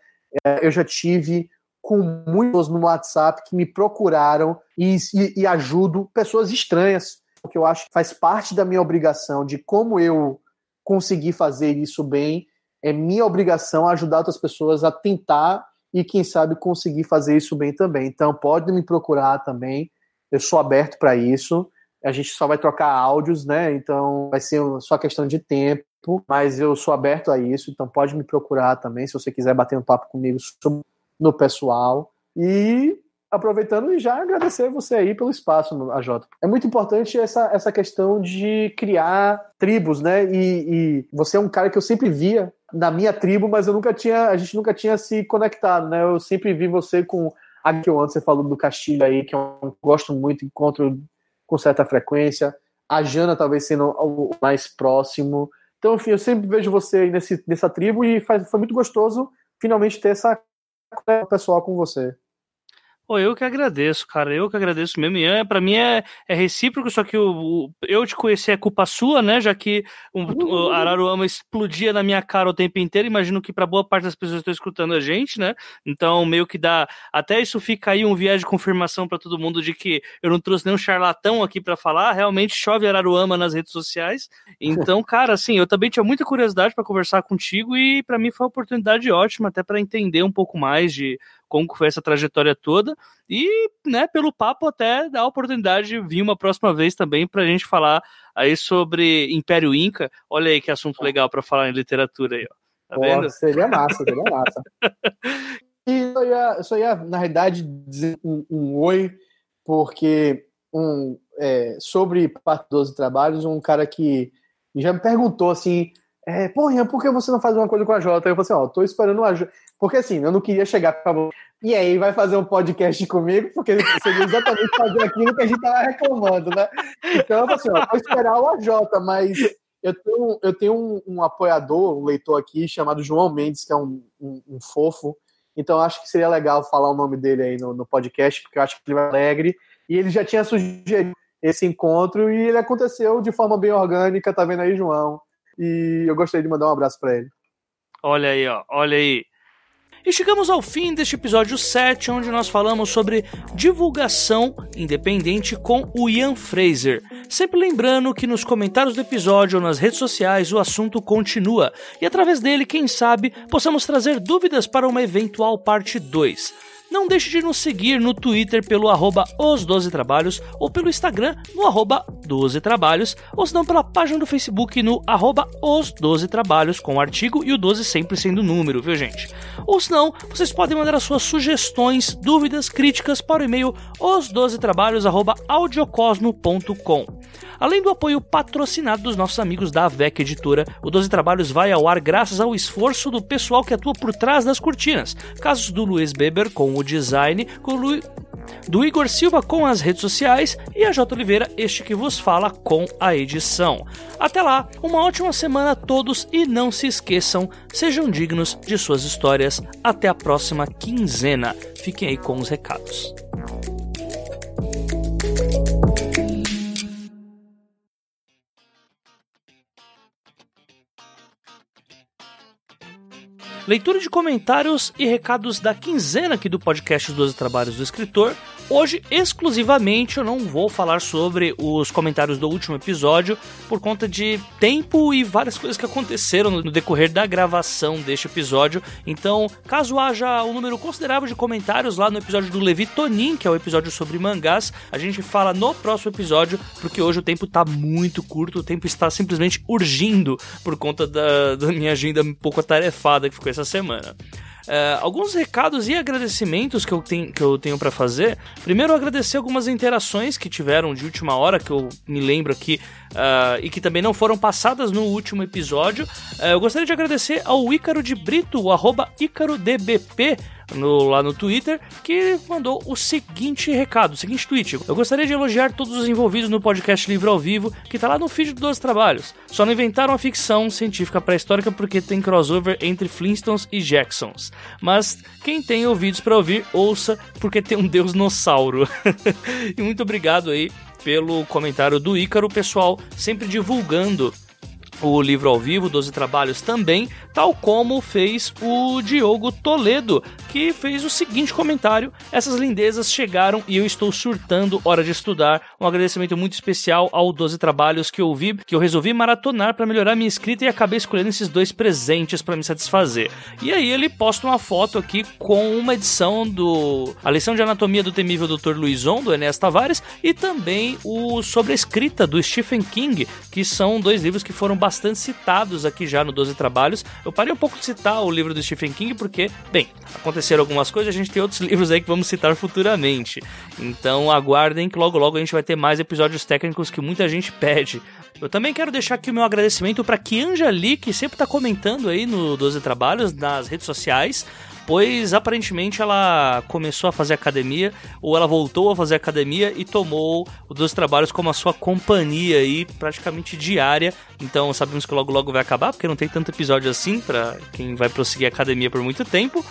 é, eu já tive com muitos no WhatsApp que me procuraram e, e, e ajudo pessoas estranhas, porque eu acho que faz parte da minha obrigação de como eu conseguir fazer isso bem, é minha obrigação ajudar outras pessoas a tentar e quem sabe conseguir fazer isso bem também. Então pode me procurar também, eu sou aberto para isso. A gente só vai trocar áudios, né? Então vai ser só questão de tempo mas eu sou aberto a isso, então pode me procurar também se você quiser bater um papo comigo no pessoal. E aproveitando e já agradecer você aí pelo espaço, AJ. É muito importante essa, essa questão de criar tribos, né? E, e, você é um cara que eu sempre via na minha tribo, mas eu nunca tinha, a gente nunca tinha se conectado, né? Eu sempre vi você com a que você falou do Castilho aí, que eu gosto muito, encontro com certa frequência. A Jana talvez sendo o mais próximo. Então, enfim, eu sempre vejo você aí nesse, nessa tribo e faz, foi muito gostoso finalmente ter essa pessoal com você. Pô, eu que agradeço, cara. Eu que agradeço mesmo. Ian, é, pra mim é, é recíproco, só que o, o, eu te conheci é culpa sua, né? Já que o, o Araruama explodia na minha cara o tempo inteiro. Imagino que para boa parte das pessoas que estão escutando a gente, né? Então, meio que dá. Até isso fica aí um viés de confirmação para todo mundo de que eu não trouxe nenhum charlatão aqui para falar. Realmente chove Araruama nas redes sociais. Então, cara, assim, eu também tinha muita curiosidade para conversar contigo e para mim foi uma oportunidade ótima, até para entender um pouco mais de como foi essa trajetória toda e, né, pelo papo até dá a oportunidade de vir uma próxima vez também para a gente falar aí sobre Império Inca. Olha aí que assunto legal para falar em literatura aí, ó. Tá vendo? seria massa, seria massa. e eu ia, eu só ia, na realidade, dizer um, um oi, porque um, é, sobre parte 12 trabalhos, um cara que já me perguntou assim, é, porra, por que você não faz uma coisa com a Jota? Eu falei assim, ó, tô esperando a Jota. Porque assim, eu não queria chegar para e aí vai fazer um podcast comigo, porque seria exatamente fazer aquilo que a gente tava reclamando, né? Então, assim, ó, vou esperar o AJ, mas eu tenho, eu tenho um, um, apoiador, um leitor aqui, chamado João Mendes, que é um, um, um, fofo. Então, acho que seria legal falar o nome dele aí no, no podcast, porque eu acho que ele vai alegre. E ele já tinha sugerido esse encontro e ele aconteceu de forma bem orgânica, tá vendo aí, João? E eu gostaria de mandar um abraço para ele. Olha aí, ó, olha aí. E chegamos ao fim deste episódio 7, onde nós falamos sobre divulgação independente com o Ian Fraser. Sempre lembrando que nos comentários do episódio ou nas redes sociais o assunto continua, e através dele, quem sabe, possamos trazer dúvidas para uma eventual parte 2. Não deixe de nos seguir no Twitter pelo arroba os 12 trabalhos ou pelo Instagram no arroba 12 trabalhos ou se não pela página do Facebook no arroba os 12 trabalhos com o artigo e o 12 sempre sendo número, viu gente? Ou se não, vocês podem mandar as suas sugestões, dúvidas, críticas para o e-mail os 12 trabalhos arroba audiocosmo.com. Além do apoio patrocinado dos nossos amigos da AVEC Editora, o 12 Trabalhos vai ao ar graças ao esforço do pessoal que atua por trás das cortinas. Casos do Luiz Beber com o Lu... do Igor Silva com as redes sociais e a J. Oliveira, este que vos fala com a edição. Até lá, uma ótima semana a todos e não se esqueçam, sejam dignos de suas histórias. Até a próxima quinzena. Fiquem aí com os recados. Leitura de comentários e recados da quinzena aqui do podcast Os 12 Trabalhos do Escritor. Hoje, exclusivamente, eu não vou falar sobre os comentários do último episódio por conta de tempo e várias coisas que aconteceram no decorrer da gravação deste episódio. Então, caso haja um número considerável de comentários lá no episódio do Levi Tonin, que é o episódio sobre mangás, a gente fala no próximo episódio, porque hoje o tempo está muito curto, o tempo está simplesmente urgindo por conta da, da minha agenda um pouco atarefada que ficou essa semana. Uh, alguns recados e agradecimentos que eu, tenho, que eu tenho para fazer. Primeiro, agradecer algumas interações que tiveram de última hora, que eu me lembro aqui, uh, e que também não foram passadas no último episódio. Uh, eu gostaria de agradecer ao Ícaro de Brito, o arroba IcaroDBP, no, lá no Twitter, que mandou o seguinte recado, o seguinte tweet. Eu gostaria de elogiar todos os envolvidos no podcast Livro ao Vivo, que tá lá no feed dos trabalhos. Só não inventaram a ficção científica pré-histórica porque tem crossover entre Flintstones e Jacksons. Mas quem tem ouvidos para ouvir, ouça, porque tem um deus nossauro. e muito obrigado aí pelo comentário do Ícaro, pessoal, sempre divulgando o livro ao vivo, 12 trabalhos também, tal como fez o Diogo Toledo, que fez o seguinte comentário: Essas lindezas chegaram e eu estou surtando, hora de estudar. Um agradecimento muito especial ao 12 trabalhos que eu vi, que eu resolvi maratonar para melhorar minha escrita e acabei escolhendo esses dois presentes para me satisfazer. E aí ele posta uma foto aqui com uma edição do A lição de anatomia do temível Dr. Luizon do Enéas Tavares e também o sobre a escrita do Stephen King, que são dois livros que foram bastante citados aqui já no 12 Trabalhos. Eu parei um pouco de citar o livro do Stephen King porque, bem, aconteceram algumas coisas, a gente tem outros livros aí que vamos citar futuramente. Então aguardem que logo logo a gente vai ter mais episódios técnicos que muita gente pede. Eu também quero deixar aqui o meu agradecimento para Kianja Lee, que sempre está comentando aí no 12 Trabalhos, nas redes sociais pois aparentemente ela começou a fazer academia, ou ela voltou a fazer academia e tomou os dois trabalhos como a sua companhia aí, praticamente diária. Então sabemos que logo logo vai acabar, porque não tem tanto episódio assim para quem vai prosseguir a academia por muito tempo.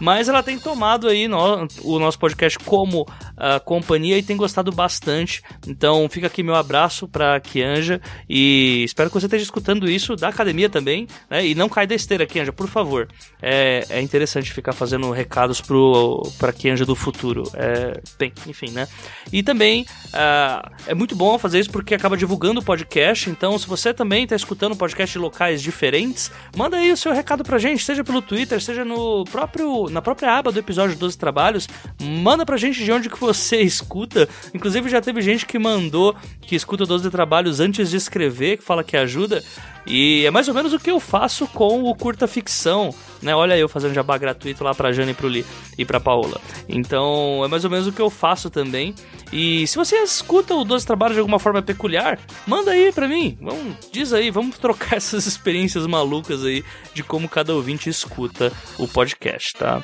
Mas ela tem tomado aí no, o nosso podcast como uh, companhia e tem gostado bastante. Então fica aqui meu abraço pra Kianja e espero que você esteja escutando isso da academia também, né? E não cai da esteira, Kianja, por favor. É, é interessante ficar fazendo recados pro, pra Kianja do futuro. É, bem, enfim, né? E também uh, é muito bom fazer isso porque acaba divulgando o podcast. Então, se você também está escutando podcast de locais diferentes, manda aí o seu recado pra gente, seja pelo Twitter, seja no próprio na própria aba do episódio 12 Trabalhos, manda pra gente de onde que você escuta. Inclusive já teve gente que mandou que escuta 12 Trabalhos antes de escrever, que fala que ajuda. E é mais ou menos o que eu faço com o curta ficção, né? Olha eu fazendo jabá lá pra Jane e pro Li e pra Paola. Então, é mais ou menos o que eu faço também. E se você escuta o 12 Trabalhos de alguma forma peculiar, manda aí pra mim. Vamos, diz aí, vamos trocar essas experiências malucas aí de como cada ouvinte escuta o podcast, tá?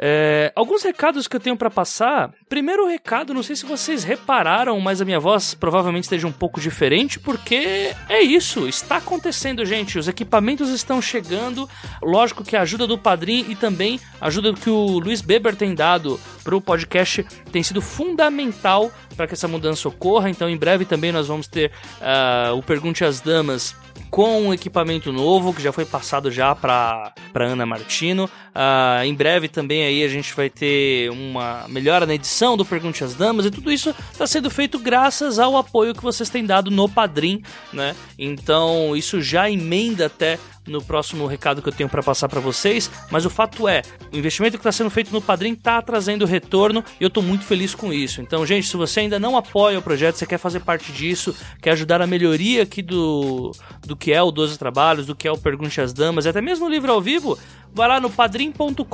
É, alguns recados que eu tenho para passar. Primeiro recado, não sei se vocês repararam, mas a minha voz provavelmente esteja um pouco diferente, porque é isso, está acontecendo, gente. Os equipamentos estão chegando. Lógico que a ajuda do padrinho e também a ajuda que o Luiz Beber tem dado para o podcast tem sido fundamental para que essa mudança ocorra. Então, em breve também nós vamos ter uh, o Pergunte às Damas com um equipamento novo que já foi passado já para Ana Martino. Uh, em breve também aí a gente vai ter uma melhora na edição do Pergunte às Damas e tudo isso está sendo feito graças ao apoio que vocês têm dado no Padrim, né? Então isso já emenda até no próximo recado que eu tenho para passar para vocês, mas o fato é, o investimento que está sendo feito no Padrim está trazendo retorno e eu estou muito feliz com isso. Então, gente, se você ainda não apoia o projeto, você quer fazer parte disso, quer ajudar a melhoria aqui do, do que é o 12 Trabalhos, do que é o Pergunte às Damas, e até mesmo o livro ao vivo, vai lá no padrim.com.br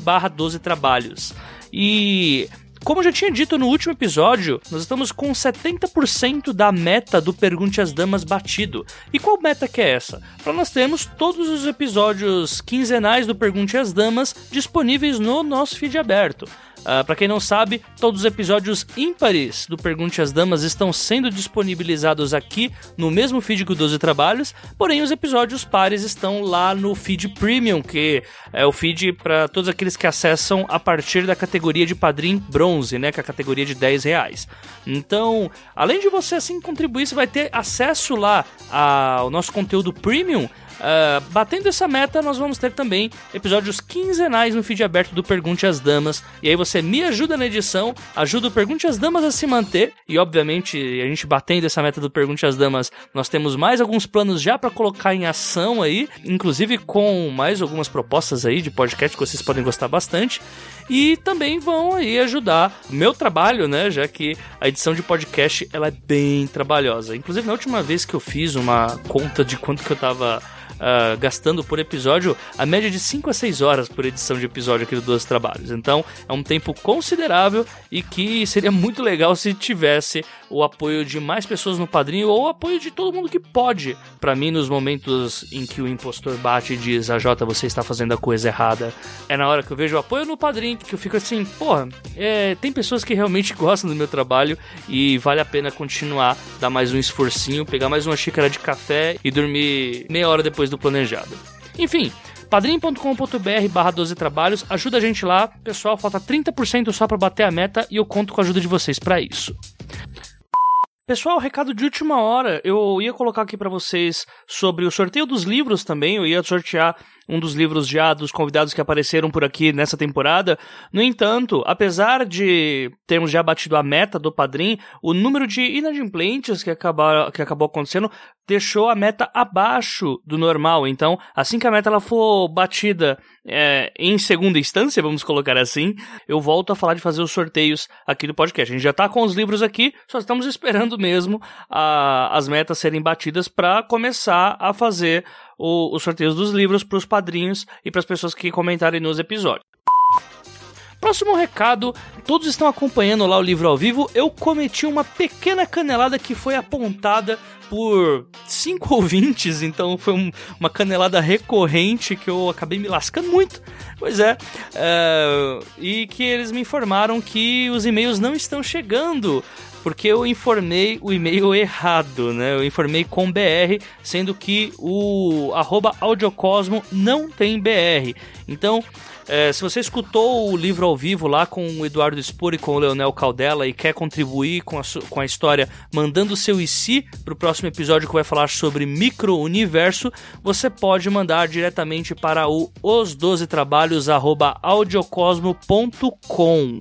barra 12 Trabalhos. E como eu já tinha dito no último episódio, nós estamos com 70% da meta do Pergunte às Damas batido. E qual meta que é essa? Para nós termos todos os episódios quinzenais do Pergunte às Damas disponíveis no nosso feed aberto. Uh, ah, para quem não sabe, todos os episódios ímpares do Pergunte às Damas estão sendo disponibilizados aqui no mesmo feed que o 12 Trabalhos, porém os episódios pares estão lá no feed Premium, que é o feed para todos aqueles que acessam a partir da categoria de Padrim Bronze, né, que é a categoria de 10 reais. Então, além de você assim contribuir, você vai ter acesso lá ao nosso conteúdo Premium Uh, batendo essa meta, nós vamos ter também episódios quinzenais no feed aberto do Pergunte às Damas. E aí você me ajuda na edição, ajuda o Pergunte às Damas a se manter. E obviamente, a gente batendo essa meta do Pergunte às Damas, nós temos mais alguns planos já para colocar em ação aí, inclusive com mais algumas propostas aí de podcast que vocês podem gostar bastante. E também vão aí ajudar o meu trabalho, né? Já que a edição de podcast ela é bem trabalhosa. Inclusive, na última vez que eu fiz uma conta de quanto que eu tava uh, gastando por episódio a média de 5 a 6 horas por edição de episódio aqui do 12 Trabalhos. Então é um tempo considerável e que seria muito legal se tivesse o apoio de mais pessoas no padrinho ou o apoio de todo mundo que pode. Para mim, nos momentos em que o impostor bate e diz: A Jota, você está fazendo a coisa errada, é na hora que eu vejo o apoio no padrinho que eu fico assim: porra, é, tem pessoas que realmente gostam do meu trabalho e vale a pena continuar, dar mais um esforcinho, pegar mais uma xícara de café e dormir meia hora depois do planejado. Enfim, padrim.com.br barra 12 trabalhos, ajuda a gente lá. Pessoal, falta 30% só para bater a meta e eu conto com a ajuda de vocês para isso. Pessoal, recado de última hora. Eu ia colocar aqui para vocês sobre o sorteio dos livros também. Eu ia sortear um dos livros já dos convidados que apareceram por aqui nessa temporada. No entanto, apesar de termos já batido a meta do Padrim, o número de inadimplentes que, que acabou acontecendo deixou a meta abaixo do normal. Então, assim que a meta ela for batida é, em segunda instância, vamos colocar assim, eu volto a falar de fazer os sorteios aqui do podcast. A gente já está com os livros aqui, só estamos esperando mesmo a, as metas serem batidas para começar a fazer o, os sorteios dos livros para os padrinhos e para as pessoas que comentarem nos episódios. Próximo recado, todos estão acompanhando lá o livro ao vivo. Eu cometi uma pequena canelada que foi apontada por cinco ouvintes, então foi um, uma canelada recorrente que eu acabei me lascando muito. Pois é, uh, e que eles me informaram que os e-mails não estão chegando porque eu informei o e-mail errado, né? Eu informei com BR, sendo que o arroba audiocosmo não tem BR. Então, é, se você escutou o livro ao vivo lá com o Eduardo Spor e com o Leonel Caldela e quer contribuir com a, com a história mandando seu IC para o próximo episódio que vai falar sobre micro-universo, você pode mandar diretamente para o os12trabalhos.audiocosmo.com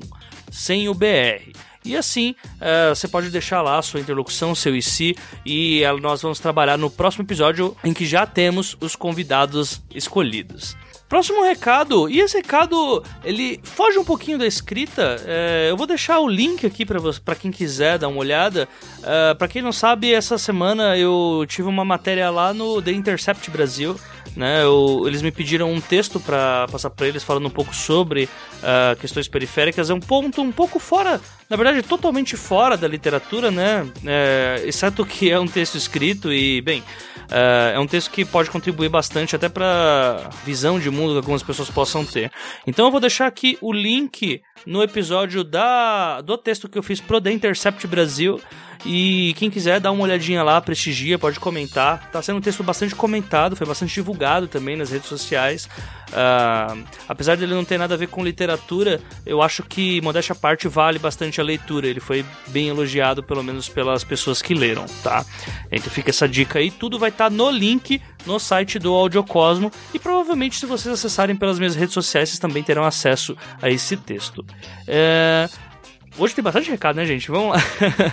sem o BR. E assim, uh, você pode deixar lá a sua interlocução, seu IC, e uh, nós vamos trabalhar no próximo episódio em que já temos os convidados escolhidos. Próximo recado, e esse recado ele foge um pouquinho da escrita. É, eu vou deixar o link aqui para quem quiser dar uma olhada. É, para quem não sabe, essa semana eu tive uma matéria lá no The Intercept Brasil né? Eu, eles me pediram um texto para passar para eles falando um pouco sobre uh, questões periféricas. É um ponto um pouco fora, na verdade, totalmente fora da literatura, né? É, exceto que é um texto escrito e, bem, uh, é um texto que pode contribuir bastante até para visão de mundo que algumas pessoas possam ter. Então eu vou deixar aqui o link no episódio da do texto que eu fiz pro The Intercept Brasil. E quem quiser dar uma olhadinha lá, prestigia, pode comentar. Tá sendo um texto bastante comentado, foi bastante divulgado também nas redes sociais. Uh, apesar dele não ter nada a ver com literatura, eu acho que, modéstia à parte, vale bastante a leitura. Ele foi bem elogiado, pelo menos pelas pessoas que leram, tá? Então fica essa dica aí. Tudo vai estar tá no link no site do Audiocosmo. E provavelmente, se vocês acessarem pelas minhas redes sociais, vocês também terão acesso a esse texto. É. Hoje tem bastante recado, né, gente? Vamos lá.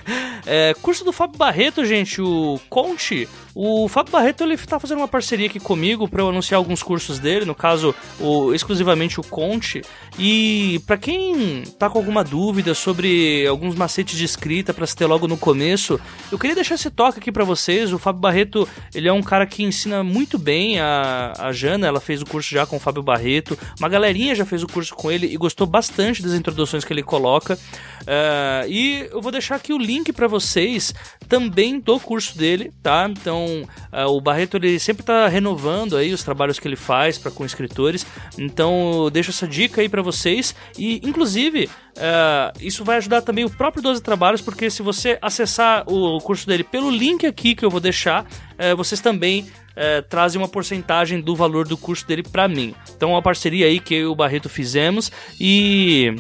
é, curso do Fábio Barreto, gente, o Conte. O Fábio Barreto ele tá fazendo uma parceria aqui comigo para eu anunciar alguns cursos dele, no caso, o, exclusivamente o Conte. E para quem tá com alguma dúvida sobre alguns macetes de escrita para se ter logo no começo, eu queria deixar esse toque aqui para vocês. O Fábio Barreto, ele é um cara que ensina muito bem. A, a Jana, ela fez o curso já com o Fábio Barreto. Uma galerinha já fez o curso com ele e gostou bastante das introduções que ele coloca. Uh, e eu vou deixar aqui o link para vocês também do curso dele, tá? Então, uh, o Barreto ele sempre está renovando aí os trabalhos que ele faz para com escritores. Então, deixo essa dica aí para vocês e inclusive Uh, isso vai ajudar também o próprio 12 Trabalhos, porque se você acessar o curso dele pelo link aqui que eu vou deixar, uh, vocês também uh, trazem uma porcentagem do valor do curso dele para mim. Então, é uma parceria aí que eu e o Barreto fizemos e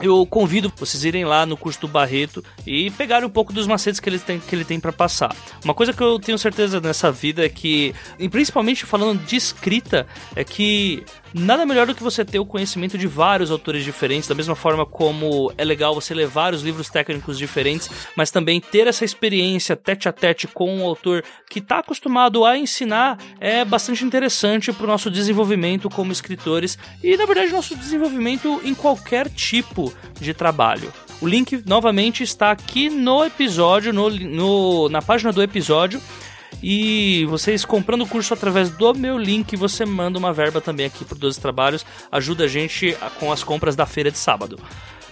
eu convido vocês irem lá no curso do Barreto e pegarem um pouco dos macetes que ele tem, que ele tem para passar. Uma coisa que eu tenho certeza nessa vida é que, e principalmente falando de escrita, é que Nada melhor do que você ter o conhecimento de vários autores diferentes, da mesma forma como é legal você ler vários livros técnicos diferentes, mas também ter essa experiência tete a tete com um autor que está acostumado a ensinar é bastante interessante para o nosso desenvolvimento como escritores e, na verdade, nosso desenvolvimento em qualquer tipo de trabalho. O link novamente está aqui no episódio, no, no na página do episódio. E vocês comprando o curso através do meu link, você manda uma verba também aqui para 12 Trabalhos, ajuda a gente com as compras da feira de sábado.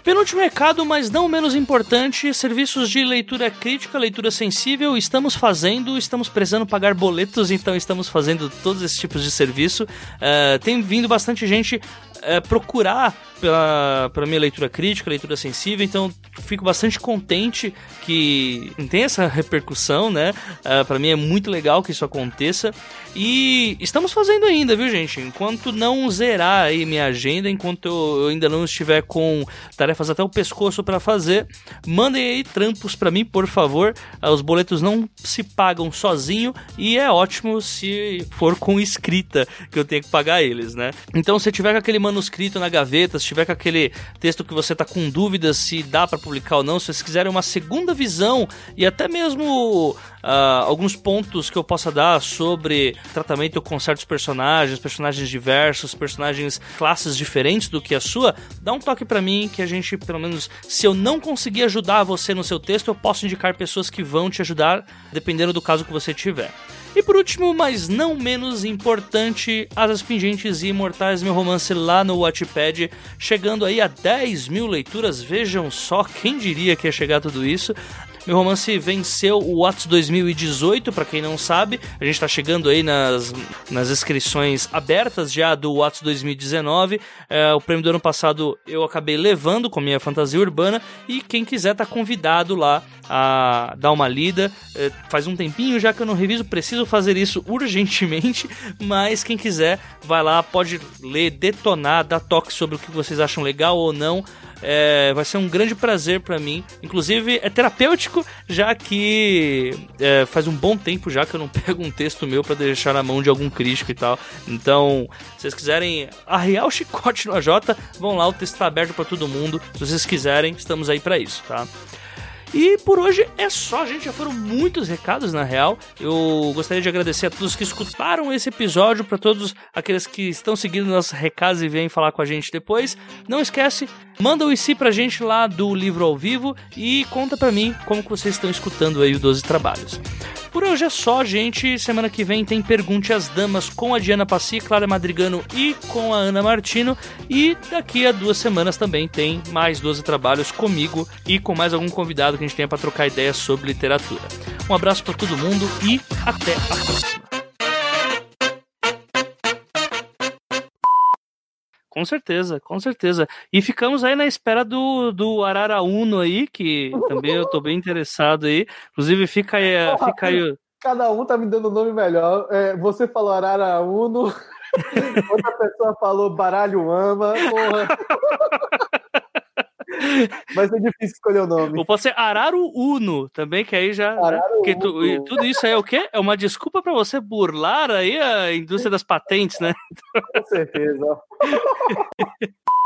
Penúltimo recado, mas não menos importante, serviços de leitura crítica, leitura sensível, estamos fazendo, estamos precisando pagar boletos, então estamos fazendo todos esses tipos de serviço. Uh, tem vindo bastante gente uh, procurar pela, pela minha leitura crítica, leitura sensível, então fico bastante contente que tem essa repercussão, né? Uh, para mim é muito legal que isso aconteça. E estamos fazendo ainda, viu, gente? Enquanto não zerar aí minha agenda, enquanto eu ainda não estiver com tarefas até o pescoço para fazer, mandem aí trampos para mim, por favor. Uh, os boletos não se pagam sozinho e é ótimo se for com escrita que eu tenho que pagar eles, né? Então, se tiver com aquele manuscrito na gaveta, tiver com aquele texto que você tá com dúvidas se dá para publicar ou não, se vocês quiserem uma segunda visão e até mesmo uh, alguns pontos que eu possa dar sobre tratamento com certos personagens, personagens diversos, personagens classes diferentes do que a sua, dá um toque para mim que a gente, pelo menos, se eu não conseguir ajudar você no seu texto, eu posso indicar pessoas que vão te ajudar, dependendo do caso que você tiver. E por último, mas não menos importante, Asas Pingentes e Imortais, meu romance lá no Wattpad, chegando aí a 10 mil leituras. Vejam só, quem diria que ia chegar tudo isso. Meu romance venceu o Whats 2018, para quem não sabe. A gente está chegando aí nas, nas inscrições abertas já do Whats 2019. É, o prêmio do ano passado eu acabei levando com minha fantasia urbana. E quem quiser tá convidado lá a dar uma lida. É, faz um tempinho já que eu não reviso, preciso fazer isso urgentemente. Mas quem quiser, vai lá, pode ler, detonar, dar toque sobre o que vocês acham legal ou não. É, vai ser um grande prazer para mim. Inclusive, é terapêutico, já que é, faz um bom tempo já que eu não pego um texto meu para deixar na mão de algum crítico e tal. Então, se vocês quiserem arrear o chicote no AJ, vão lá, o texto tá aberto para todo mundo. Se vocês quiserem, estamos aí para isso, tá? E por hoje é só, gente. Já foram muitos recados, na real. Eu gostaria de agradecer a todos que escutaram esse episódio, para todos aqueles que estão seguindo nossos recados e vêm falar com a gente depois. Não esquece, manda o IC pra gente lá do livro ao vivo e conta pra mim como que vocês estão escutando aí o 12 Trabalhos. Por hoje é só, gente. Semana que vem tem Pergunte às Damas com a Diana Passi, Clara Madrigano e com a Ana Martino. E daqui a duas semanas também tem mais 12 trabalhos comigo e com mais algum convidado que a gente tenha para trocar ideias sobre literatura. Um abraço para todo mundo e até a próxima. Com certeza, com certeza. E ficamos aí na espera do, do Arara Uno aí, que também eu tô bem interessado aí. Inclusive, fica aí. Fica aí... Cada um tá me dando um nome melhor. É, você falou Arara Uno, outra pessoa falou Baralho Ama. Porra. Vai ser difícil escolher o nome. Ou pode ser Araru Uno também, que aí já. Né? Que tu, tudo isso aí é o quê? É uma desculpa para você burlar aí a indústria das patentes, né? Com certeza.